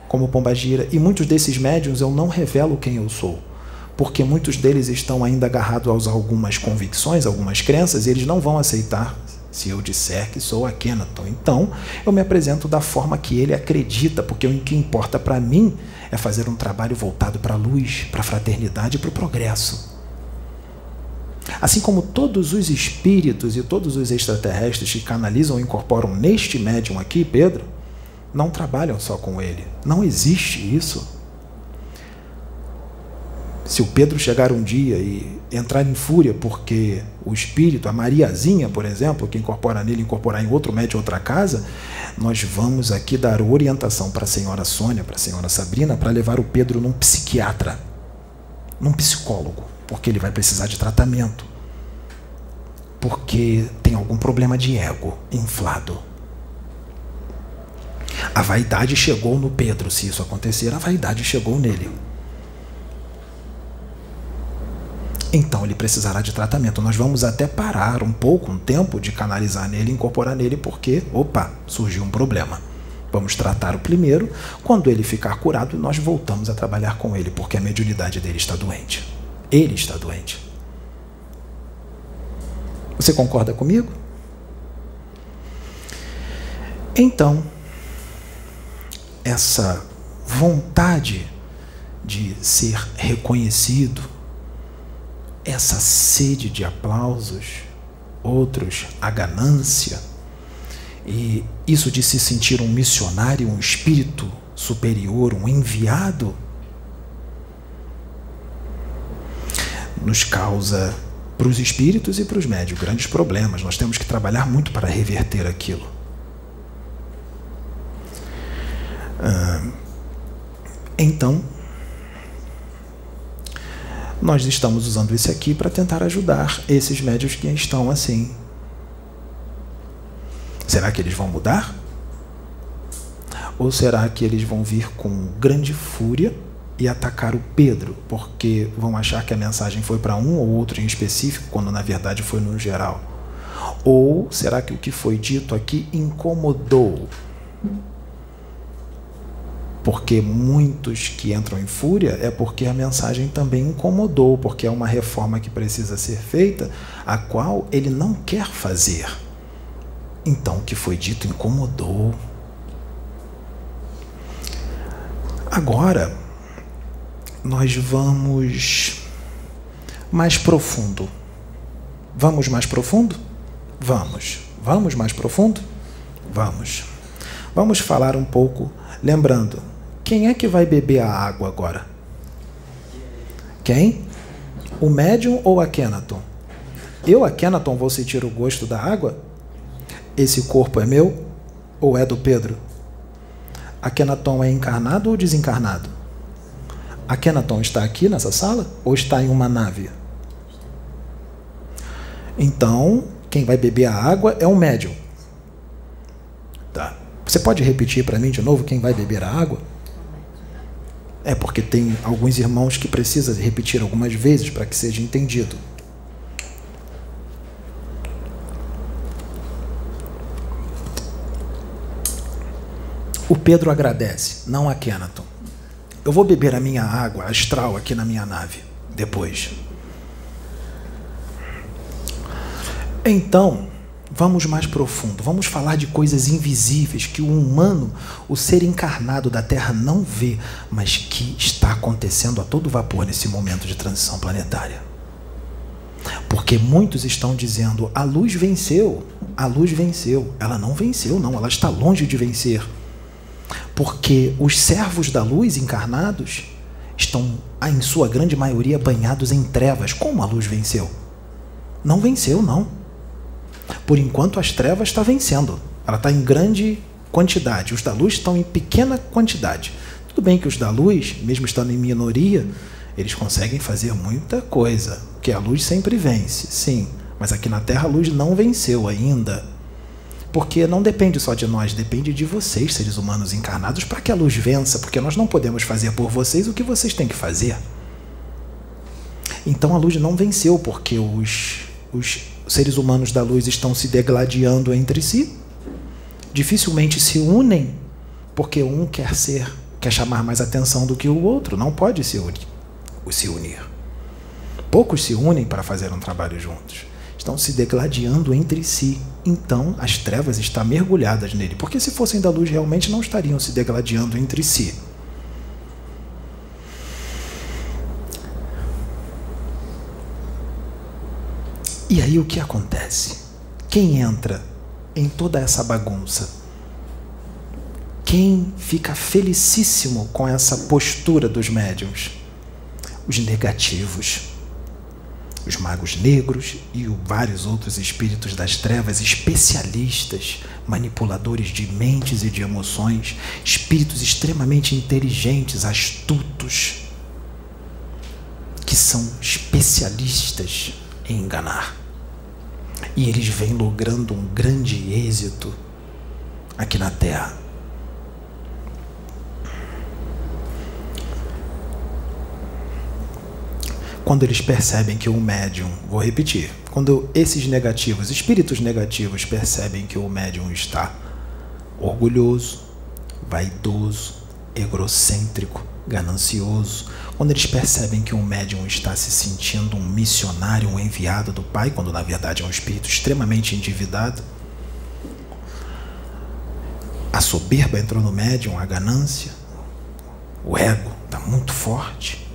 como Pombagira, e muitos desses médiums eu não revelo quem eu sou porque muitos deles estão ainda agarrados a algumas convicções, algumas crenças, e eles não vão aceitar se eu disser que sou a Kenaton. Então, eu me apresento da forma que ele acredita, porque o que importa para mim é fazer um trabalho voltado para a luz, para a fraternidade e para o progresso. Assim como todos os espíritos e todos os extraterrestres que canalizam e incorporam neste médium aqui, Pedro, não trabalham só com ele. Não existe isso. Se o Pedro chegar um dia e entrar em fúria porque o espírito, a Mariazinha, por exemplo, que incorpora nele, incorporar em outro médium, outra casa, nós vamos aqui dar orientação para a senhora Sônia, para a senhora Sabrina, para levar o Pedro num psiquiatra, num psicólogo, porque ele vai precisar de tratamento. Porque tem algum problema de ego inflado. A vaidade chegou no Pedro, se isso acontecer, a vaidade chegou nele. Então ele precisará de tratamento. Nós vamos até parar um pouco, um tempo de canalizar nele, incorporar nele, porque, opa, surgiu um problema. Vamos tratar o primeiro. Quando ele ficar curado, nós voltamos a trabalhar com ele, porque a mediunidade dele está doente. Ele está doente. Você concorda comigo? Então, essa vontade de ser reconhecido, essa sede de aplausos, outros a ganância, e isso de se sentir um missionário, um espírito superior, um enviado, nos causa para os espíritos e para os médios grandes problemas. Nós temos que trabalhar muito para reverter aquilo. Então, nós estamos usando isso aqui para tentar ajudar esses médios que estão assim. Será que eles vão mudar? Ou será que eles vão vir com grande fúria e atacar o Pedro, porque vão achar que a mensagem foi para um ou outro em específico, quando na verdade foi no geral? Ou será que o que foi dito aqui incomodou porque muitos que entram em fúria é porque a mensagem também incomodou, porque é uma reforma que precisa ser feita, a qual ele não quer fazer. Então, o que foi dito incomodou. Agora, nós vamos mais profundo. Vamos mais profundo? Vamos. Vamos mais profundo? Vamos. Vamos falar um pouco, lembrando, quem é que vai beber a água agora? Quem? O médium ou a Kenaton? Eu, a Kenaton, vou sentir o gosto da água? Esse corpo é meu ou é do Pedro? A Kenaton é encarnado ou desencarnado? A Kenaton está aqui nessa sala ou está em uma nave? Então, quem vai beber a água é o médium. Tá. Você pode repetir para mim de novo quem vai beber a água? É porque tem alguns irmãos que precisam repetir algumas vezes para que seja entendido. O Pedro agradece, não a Kenaton. Eu vou beber a minha água astral aqui na minha nave depois. Então, Vamos mais profundo, vamos falar de coisas invisíveis que o humano, o ser encarnado da Terra, não vê, mas que está acontecendo a todo vapor nesse momento de transição planetária. Porque muitos estão dizendo: a luz venceu, a luz venceu. Ela não venceu, não, ela está longe de vencer. Porque os servos da luz encarnados estão, em sua grande maioria, banhados em trevas. Como a luz venceu? Não venceu, não. Por enquanto, as trevas está vencendo. Ela está em grande quantidade. Os da luz estão em pequena quantidade. Tudo bem que os da luz, mesmo estando em minoria, eles conseguem fazer muita coisa, porque a luz sempre vence, sim. Mas aqui na Terra a luz não venceu ainda. Porque não depende só de nós, depende de vocês, seres humanos encarnados, para que a luz vença, porque nós não podemos fazer por vocês o que vocês têm que fazer. Então a luz não venceu, porque os, os seres humanos da luz estão se degladiando entre si, dificilmente se unem, porque um quer ser, quer chamar mais atenção do que o outro, não pode se unir. Se unir. Poucos se unem para fazer um trabalho juntos. Estão se degladiando entre si. Então as trevas estão mergulhadas nele. Porque se fossem da luz, realmente não estariam se degladiando entre si. E aí o que acontece? Quem entra em toda essa bagunça? Quem fica felicíssimo com essa postura dos médiums? Os negativos, os magos negros e vários outros espíritos das trevas, especialistas, manipuladores de mentes e de emoções, espíritos extremamente inteligentes, astutos, que são especialistas em enganar. E eles vêm logrando um grande êxito aqui na Terra. quando eles percebem que o médium, vou repetir, quando esses negativos, espíritos negativos, percebem que o médium está orgulhoso, vaidoso, egocêntrico, ganancioso, quando eles percebem que um médium está se sentindo um missionário, um enviado do Pai, quando na verdade é um espírito extremamente endividado, a soberba entrou no médium, a ganância, o ego está muito forte.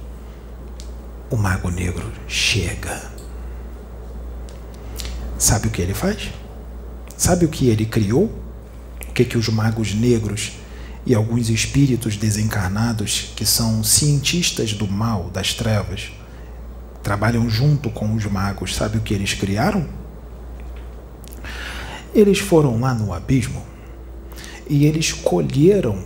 O mago negro chega. Sabe o que ele faz? Sabe o que ele criou? O que, que os magos negros e alguns espíritos desencarnados que são cientistas do mal, das trevas, trabalham junto com os magos. Sabe o que eles criaram? Eles foram lá no abismo e eles colheram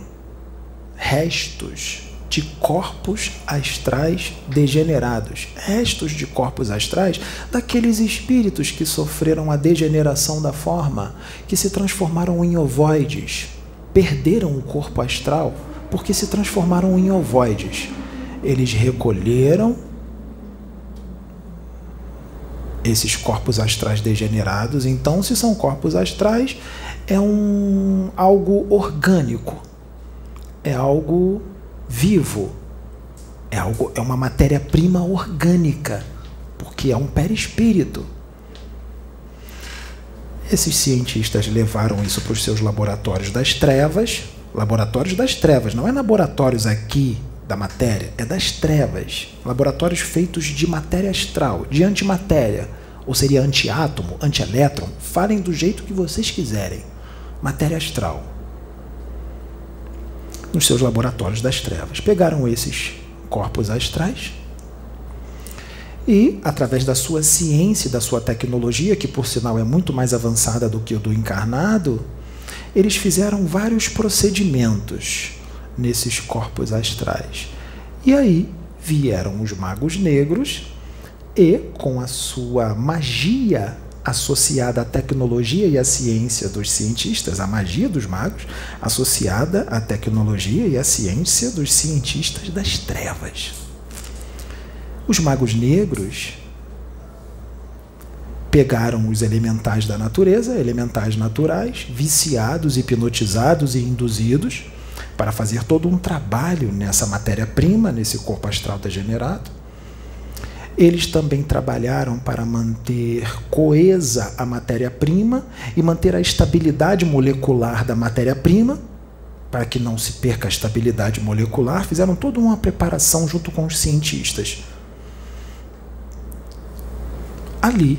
restos de corpos astrais degenerados, restos de corpos astrais daqueles espíritos que sofreram a degeneração da forma, que se transformaram em ovoides, perderam o corpo astral porque se transformaram em ovoides. Eles recolheram esses corpos astrais degenerados. Então, se são corpos astrais, é um algo orgânico, é algo vivo, é algo é uma matéria-prima orgânica, porque é um perispírito. Esses cientistas levaram isso para os seus laboratórios das trevas, laboratórios das trevas, não é laboratórios aqui da matéria, é das trevas, laboratórios feitos de matéria astral, de antimatéria, ou seria antiátomo, antielétron, falem do jeito que vocês quiserem. Matéria astral, nos seus laboratórios das trevas. Pegaram esses corpos astrais e, através da sua ciência, da sua tecnologia, que por sinal é muito mais avançada do que o do encarnado, eles fizeram vários procedimentos nesses corpos astrais. E aí vieram os magos negros e, com a sua magia associada à tecnologia e à ciência dos cientistas, a magia dos magos, associada à tecnologia e à ciência dos cientistas das trevas. Os magos negros pegaram os elementais da natureza, elementais naturais, viciados, hipnotizados e induzidos, para fazer todo um trabalho nessa matéria-prima, nesse corpo astral degenerado eles também trabalharam para manter coesa a matéria-prima e manter a estabilidade molecular da matéria-prima, para que não se perca a estabilidade molecular. Fizeram toda uma preparação junto com os cientistas. Ali,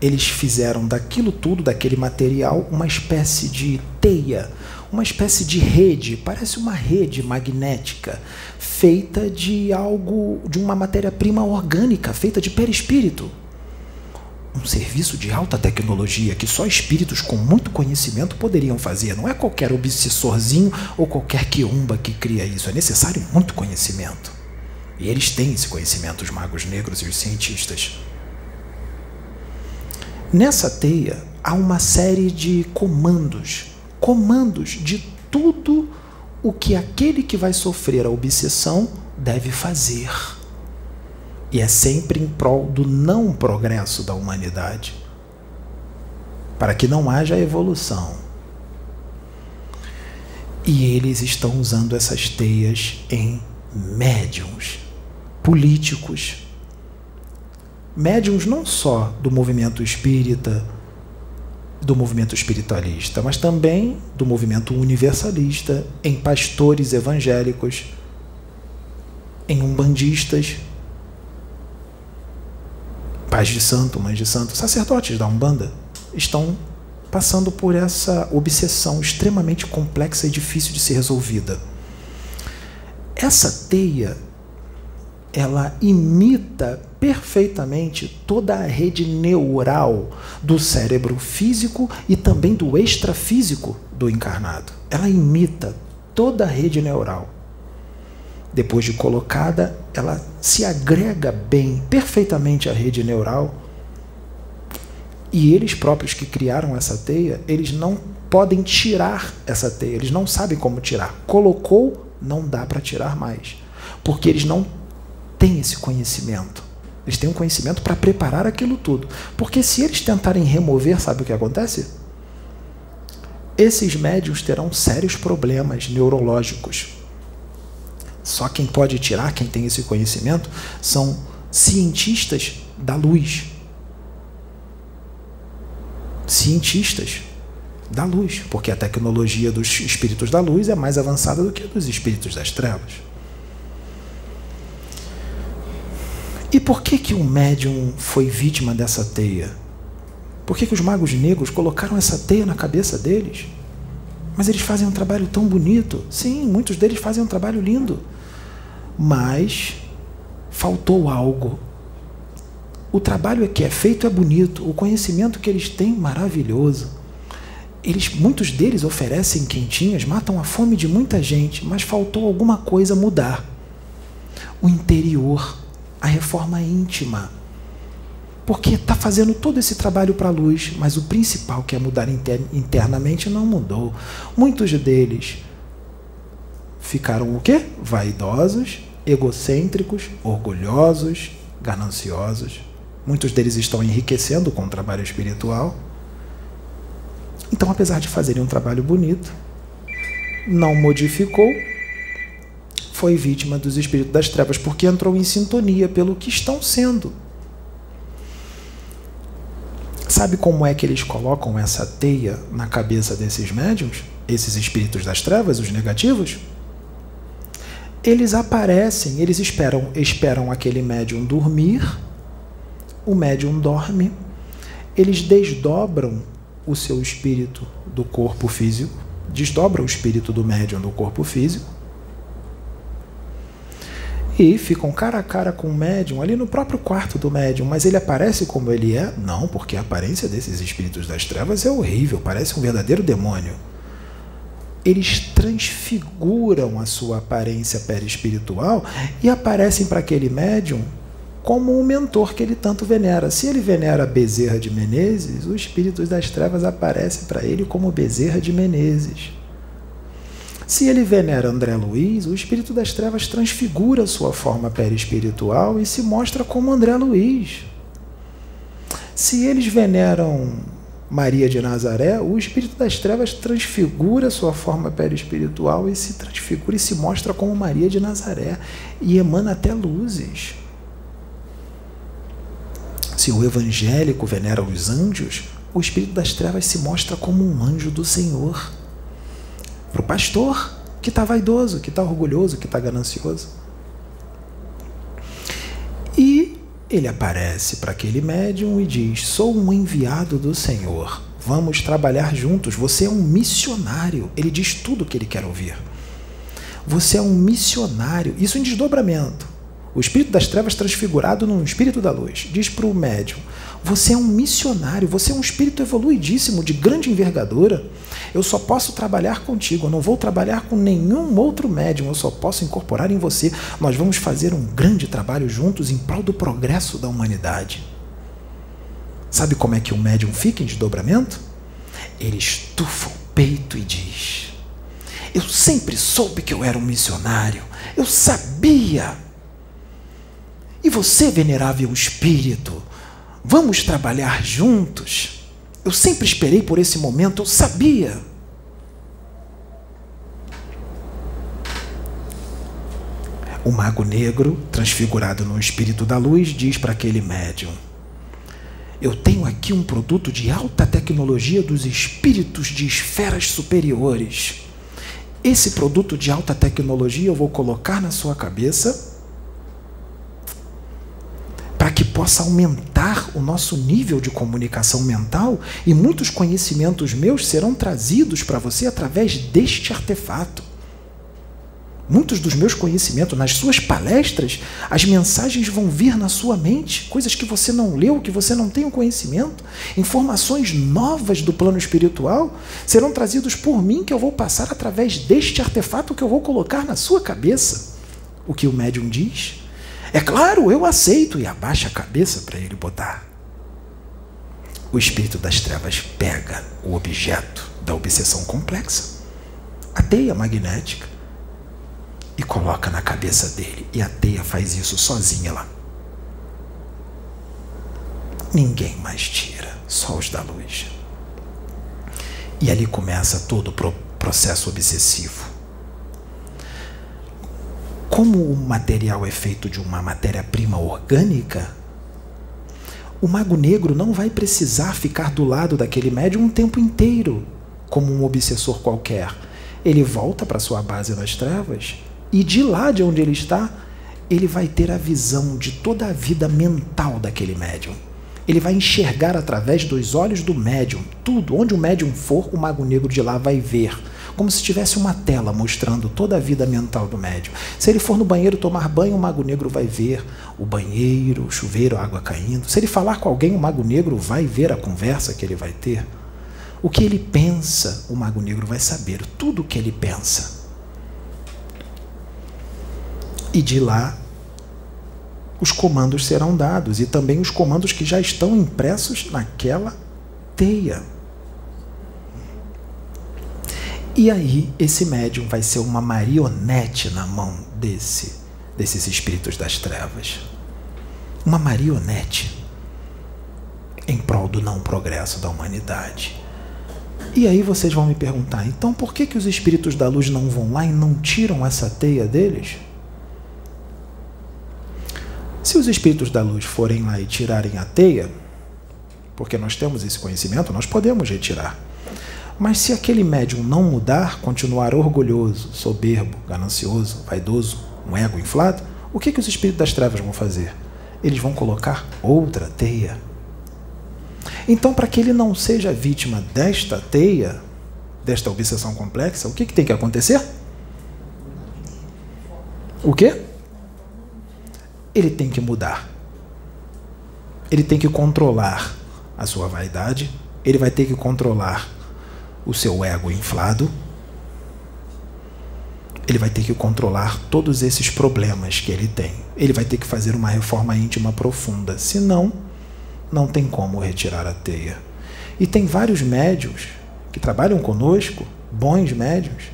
eles fizeram daquilo tudo, daquele material, uma espécie de teia, uma espécie de rede, parece uma rede magnética, feita de algo, de uma matéria-prima orgânica, feita de perispírito. Um serviço de alta tecnologia que só espíritos com muito conhecimento poderiam fazer. Não é qualquer obsessorzinho ou qualquer quiumba que cria isso. É necessário muito conhecimento. E eles têm esse conhecimento, os magos negros e os cientistas. Nessa teia há uma série de comandos comandos de tudo o que aquele que vai sofrer a obsessão deve fazer. E é sempre em prol do não progresso da humanidade, para que não haja evolução. E eles estão usando essas teias em médiums, políticos, médiums não só do movimento espírita, do movimento espiritualista, mas também do movimento universalista, em pastores evangélicos, em umbandistas, pais de santo, mães de santo, sacerdotes da Umbanda, estão passando por essa obsessão extremamente complexa e difícil de ser resolvida. Essa teia ela imita perfeitamente toda a rede neural do cérebro físico e também do extrafísico do encarnado. Ela imita toda a rede neural. Depois de colocada, ela se agrega bem, perfeitamente à rede neural. E eles próprios que criaram essa teia, eles não podem tirar essa teia, eles não sabem como tirar. Colocou, não dá para tirar mais. Porque eles não têm esse conhecimento. Eles têm um conhecimento para preparar aquilo tudo. Porque se eles tentarem remover, sabe o que acontece? Esses médiums terão sérios problemas neurológicos. Só quem pode tirar, quem tem esse conhecimento, são cientistas da luz. Cientistas da luz, porque a tecnologia dos espíritos da luz é mais avançada do que a dos espíritos das trevas. E por que que o médium foi vítima dessa teia? Por que, que os magos negros colocaram essa teia na cabeça deles? Mas eles fazem um trabalho tão bonito. Sim, muitos deles fazem um trabalho lindo. Mas faltou algo. O trabalho que é feito é bonito, o conhecimento que eles têm maravilhoso. Eles, muitos deles oferecem quentinhas, matam a fome de muita gente, mas faltou alguma coisa mudar. O interior, a reforma íntima. Porque está fazendo todo esse trabalho para a luz, mas o principal, que é mudar internamente, não mudou. Muitos deles ficaram o quê? Vaidosos, egocêntricos, orgulhosos, gananciosos. Muitos deles estão enriquecendo com o trabalho espiritual. Então, apesar de fazerem um trabalho bonito, não modificou foi vítima dos espíritos das trevas, porque entrou em sintonia pelo que estão sendo. Sabe como é que eles colocam essa teia na cabeça desses médiums? Esses espíritos das trevas, os negativos? Eles aparecem, eles esperam, esperam aquele médium dormir, o médium dorme, eles desdobram o seu espírito do corpo físico, desdobram o espírito do médium do corpo físico, e ficam cara a cara com o médium ali no próprio quarto do médium, mas ele aparece como ele é? Não, porque a aparência desses espíritos das trevas é horrível, parece um verdadeiro demônio. Eles transfiguram a sua aparência perispiritual e aparecem para aquele médium como um mentor que ele tanto venera. Se ele venera Bezerra de Menezes, os espíritos das trevas aparecem para ele como Bezerra de Menezes. Se ele venera André Luiz, o espírito das trevas transfigura sua forma perispiritual e se mostra como André Luiz. Se eles veneram Maria de Nazaré, o espírito das trevas transfigura sua forma perispiritual e se transfigura e se mostra como Maria de Nazaré e emana até luzes. Se o evangélico venera os anjos, o espírito das trevas se mostra como um anjo do Senhor para o pastor que está vaidoso, que está orgulhoso, que está ganancioso. E ele aparece para aquele médium e diz: Sou um enviado do Senhor. Vamos trabalhar juntos. Você é um missionário. Ele diz tudo o que ele quer ouvir. Você é um missionário. Isso em desdobramento. O espírito das trevas transfigurado no espírito da luz. Diz para o médium: Você é um missionário. Você é um espírito evoluidíssimo, de grande envergadura. Eu só posso trabalhar contigo, eu não vou trabalhar com nenhum outro médium, eu só posso incorporar em você. Nós vamos fazer um grande trabalho juntos em prol do progresso da humanidade. Sabe como é que o médium fica em desdobramento? Ele estufa o peito e diz: Eu sempre soube que eu era um missionário, eu sabia. E você, venerável espírito, vamos trabalhar juntos? Eu sempre esperei por esse momento, eu sabia. O mago negro, transfigurado no espírito da luz, diz para aquele médium: Eu tenho aqui um produto de alta tecnologia dos espíritos de esferas superiores. Esse produto de alta tecnologia eu vou colocar na sua cabeça para que possa aumentar o nosso nível de comunicação mental e muitos conhecimentos meus serão trazidos para você através deste artefato. Muitos dos meus conhecimentos, nas suas palestras, as mensagens vão vir na sua mente, coisas que você não leu, que você não tem o conhecimento, informações novas do plano espiritual serão trazidos por mim, que eu vou passar através deste artefato que eu vou colocar na sua cabeça. O que o médium diz? É claro, eu aceito e abaixa a cabeça para ele botar. O espírito das trevas pega o objeto da obsessão complexa, a teia magnética, e coloca na cabeça dele. E a teia faz isso sozinha lá. Ninguém mais tira, só os da luz. E ali começa todo o processo obsessivo. Como o material é feito de uma matéria-prima orgânica, o mago negro não vai precisar ficar do lado daquele médium um tempo inteiro, como um obsessor qualquer. Ele volta para sua base nas trevas e de lá de onde ele está, ele vai ter a visão de toda a vida mental daquele médium. Ele vai enxergar através dos olhos do médium tudo. Onde o médium for, o mago negro de lá vai ver como se tivesse uma tela mostrando toda a vida mental do médium. Se ele for no banheiro tomar banho, o mago negro vai ver o banheiro, o chuveiro, a água caindo. Se ele falar com alguém, o mago negro vai ver a conversa que ele vai ter. O que ele pensa, o mago negro vai saber tudo o que ele pensa. E de lá os comandos serão dados e também os comandos que já estão impressos naquela teia. E aí esse médium vai ser uma marionete na mão desse desses espíritos das trevas. Uma marionete em prol do não progresso da humanidade. E aí vocês vão me perguntar, então por que, que os espíritos da luz não vão lá e não tiram essa teia deles? Se os espíritos da luz forem lá e tirarem a teia, porque nós temos esse conhecimento, nós podemos retirar. Mas se aquele médium não mudar, continuar orgulhoso, soberbo, ganancioso, vaidoso, um ego inflado, o que, que os espíritos das trevas vão fazer? Eles vão colocar outra teia. Então, para que ele não seja vítima desta teia, desta obsessão complexa, o que, que tem que acontecer? O quê? Ele tem que mudar. Ele tem que controlar a sua vaidade, ele vai ter que controlar o seu ego inflado, ele vai ter que controlar todos esses problemas que ele tem. Ele vai ter que fazer uma reforma íntima profunda, senão não tem como retirar a teia. E tem vários médios que trabalham conosco, bons médios,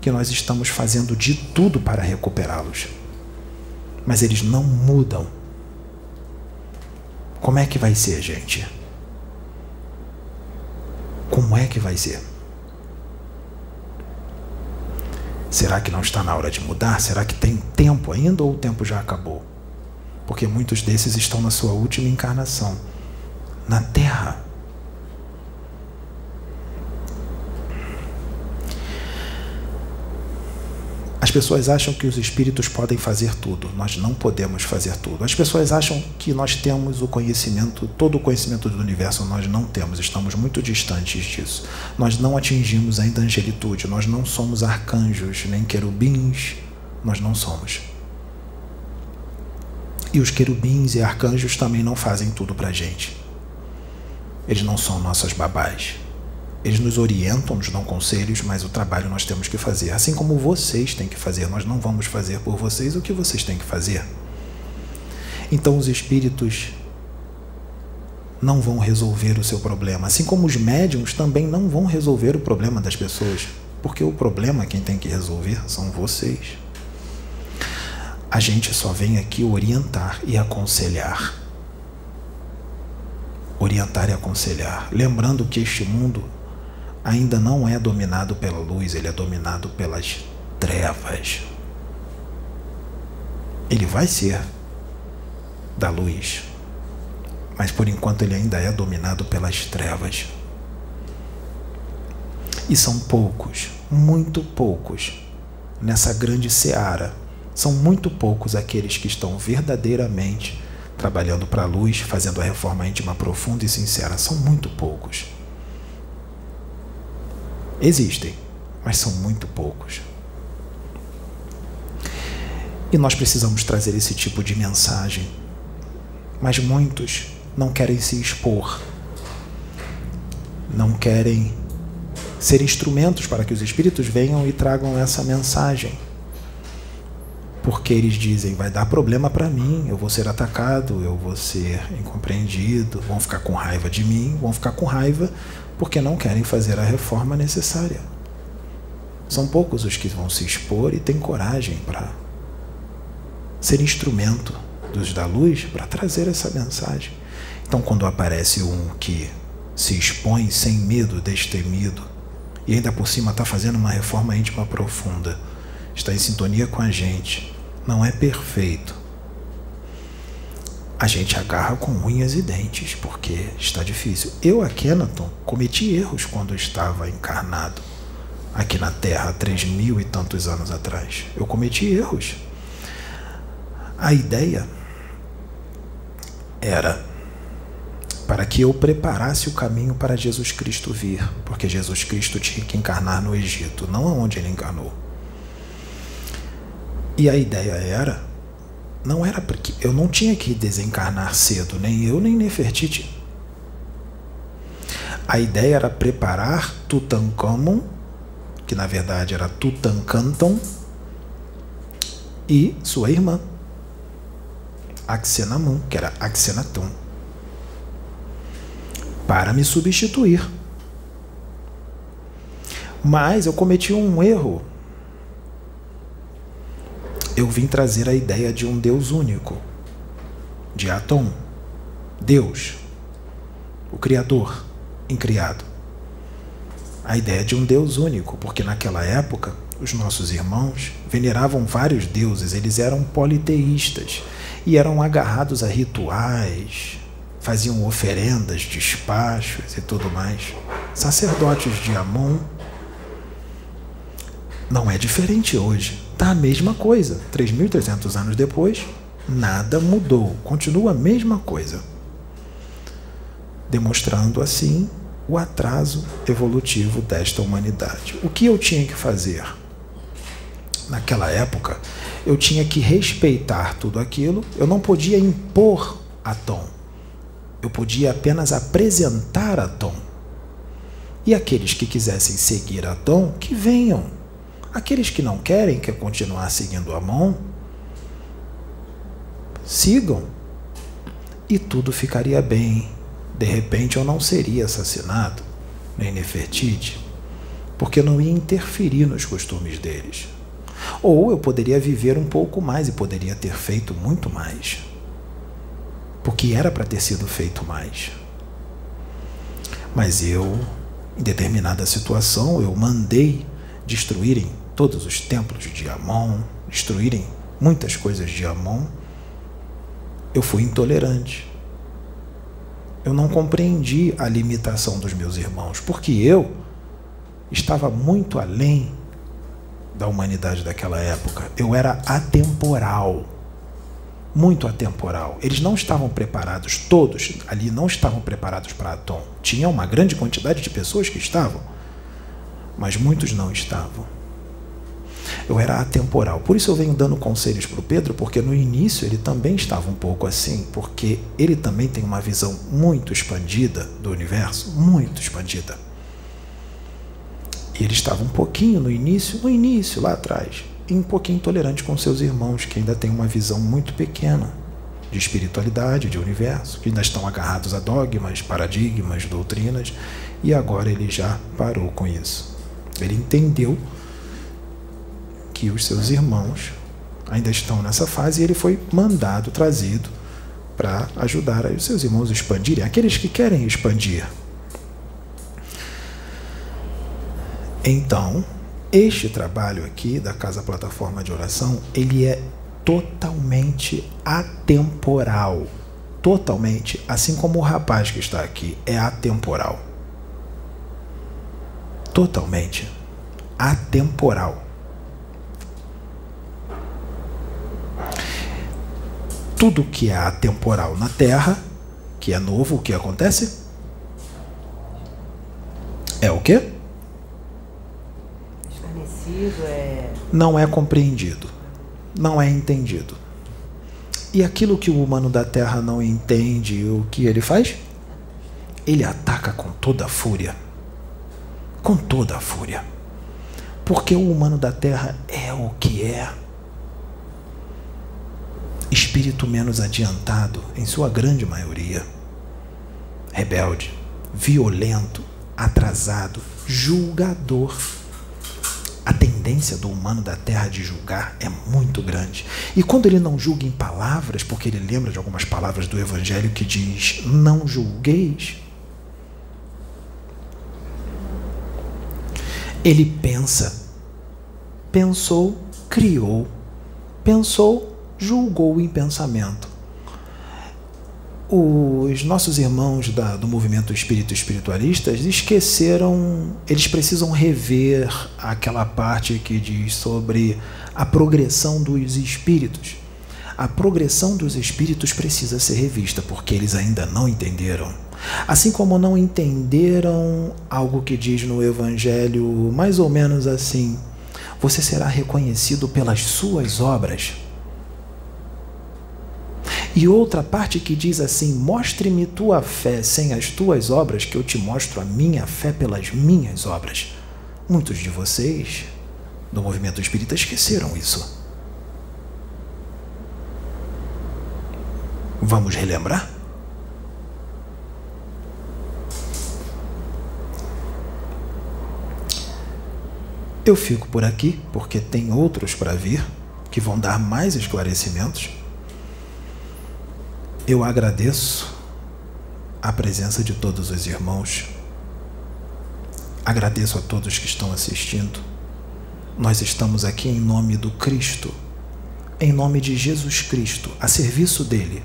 que nós estamos fazendo de tudo para recuperá-los. Mas eles não mudam. Como é que vai ser, gente? Como é que vai ser? Será que não está na hora de mudar? Será que tem tempo ainda ou o tempo já acabou? Porque muitos desses estão na sua última encarnação na Terra. As pessoas acham que os espíritos podem fazer tudo. Nós não podemos fazer tudo. As pessoas acham que nós temos o conhecimento, todo o conhecimento do universo nós não temos. Estamos muito distantes disso. Nós não atingimos ainda a angelitude. Nós não somos arcanjos nem querubins. Nós não somos. E os querubins e arcanjos também não fazem tudo para gente. Eles não são nossas babás. Eles nos orientam, nos dão conselhos, mas o trabalho nós temos que fazer. Assim como vocês têm que fazer, nós não vamos fazer por vocês o que vocês têm que fazer. Então os espíritos não vão resolver o seu problema, assim como os médiums também não vão resolver o problema das pessoas, porque o problema quem tem que resolver são vocês. A gente só vem aqui orientar e aconselhar. Orientar e aconselhar. Lembrando que este mundo ainda não é dominado pela luz, ele é dominado pelas trevas. Ele vai ser da luz, mas por enquanto ele ainda é dominado pelas trevas. E são poucos, muito poucos, nessa grande seara. São muito poucos aqueles que estão verdadeiramente trabalhando para a luz, fazendo a reforma íntima profunda e sincera. São muito poucos. Existem, mas são muito poucos. E nós precisamos trazer esse tipo de mensagem. Mas muitos não querem se expor, não querem ser instrumentos para que os espíritos venham e tragam essa mensagem. Porque eles dizem, vai dar problema para mim, eu vou ser atacado, eu vou ser incompreendido, vão ficar com raiva de mim, vão ficar com raiva porque não querem fazer a reforma necessária. São poucos os que vão se expor e têm coragem para ser instrumento dos da luz para trazer essa mensagem. Então, quando aparece um que se expõe sem medo, destemido, e ainda por cima está fazendo uma reforma íntima profunda, está em sintonia com a gente, não é perfeito. A gente agarra com unhas e dentes, porque está difícil. Eu, a Kenaton, cometi erros quando estava encarnado aqui na Terra há três mil e tantos anos atrás. Eu cometi erros. A ideia era para que eu preparasse o caminho para Jesus Cristo vir, porque Jesus Cristo tinha que encarnar no Egito, não aonde ele encarnou. E a ideia era, não era porque eu não tinha que desencarnar cedo, nem eu nem Nefertiti. A ideia era preparar Tutankhamon, que na verdade era Tutankanton, e sua irmã, Aksenamun, que era Aksenaton para me substituir. Mas eu cometi um erro. Eu vim trazer a ideia de um Deus único, de Atom, Deus, o Criador, incriado. A ideia de um Deus único, porque naquela época os nossos irmãos veneravam vários deuses, eles eram politeístas e eram agarrados a rituais, faziam oferendas, despachos e tudo mais. Sacerdotes de Amon. Não é diferente hoje. A mesma coisa. 3.300 anos depois, nada mudou. Continua a mesma coisa. Demonstrando assim o atraso evolutivo desta humanidade. O que eu tinha que fazer? Naquela época, eu tinha que respeitar tudo aquilo, eu não podia impor a Tom eu podia apenas apresentar a Tom. E aqueles que quisessem seguir a Tom, que venham. Aqueles que não querem, quer continuar seguindo a mão, sigam. E tudo ficaria bem. De repente eu não seria assassinado, nem Nefertiti, porque não ia interferir nos costumes deles. Ou eu poderia viver um pouco mais e poderia ter feito muito mais porque era para ter sido feito mais. Mas eu, em determinada situação, eu mandei destruírem todos os templos de Amon, destruírem muitas coisas de Amon. Eu fui intolerante. Eu não compreendi a limitação dos meus irmãos, porque eu estava muito além da humanidade daquela época. Eu era atemporal muito atemporal. Eles não estavam preparados, todos ali não estavam preparados para Atom. Tinha uma grande quantidade de pessoas que estavam, mas muitos não estavam. Eu era atemporal. Por isso eu venho dando conselhos para o Pedro, porque no início ele também estava um pouco assim, porque ele também tem uma visão muito expandida do universo, muito expandida. E ele estava um pouquinho no início, no início, lá atrás, e um pouquinho intolerante com seus irmãos, que ainda têm uma visão muito pequena de espiritualidade, de universo, que ainda estão agarrados a dogmas, paradigmas, doutrinas, e agora ele já parou com isso. Ele entendeu que os seus irmãos ainda estão nessa fase e ele foi mandado, trazido para ajudar os seus irmãos a expandirem, aqueles que querem expandir. Então, este trabalho aqui da Casa Plataforma de Oração, ele é totalmente atemporal. Totalmente, assim como o rapaz que está aqui é atemporal. Totalmente atemporal. Tudo que é atemporal na Terra, que é novo, o que acontece? É o quê? é. Não é compreendido, não é entendido. E aquilo que o humano da Terra não entende, o que ele faz? Ele ataca com toda a fúria. Com toda a fúria. Porque o humano da Terra é o que é. Espírito menos adiantado, em sua grande maioria. Rebelde, violento, atrasado, julgador tendência do humano da terra de julgar é muito grande. E quando ele não julga em palavras, porque ele lembra de algumas palavras do Evangelho que diz: não julgueis. Ele pensa, pensou, criou, pensou, julgou em pensamento os nossos irmãos da, do movimento espírito espiritualista esqueceram, eles precisam rever aquela parte que diz sobre a progressão dos espíritos. A progressão dos espíritos precisa ser revista, porque eles ainda não entenderam. Assim como não entenderam algo que diz no Evangelho, mais ou menos assim: você será reconhecido pelas suas obras. E outra parte que diz assim: Mostre-me tua fé sem as tuas obras, que eu te mostro a minha fé pelas minhas obras. Muitos de vocês do movimento espírita esqueceram isso. Vamos relembrar? Eu fico por aqui porque tem outros para vir que vão dar mais esclarecimentos. Eu agradeço a presença de todos os irmãos. Agradeço a todos que estão assistindo. Nós estamos aqui em nome do Cristo, em nome de Jesus Cristo, a serviço dele.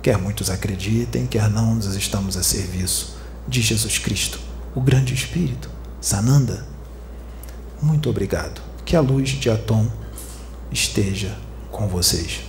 Quer muitos acreditem, quer não, nós estamos a serviço de Jesus Cristo, o grande Espírito, Sananda. Muito obrigado. Que a luz de Atom esteja com vocês.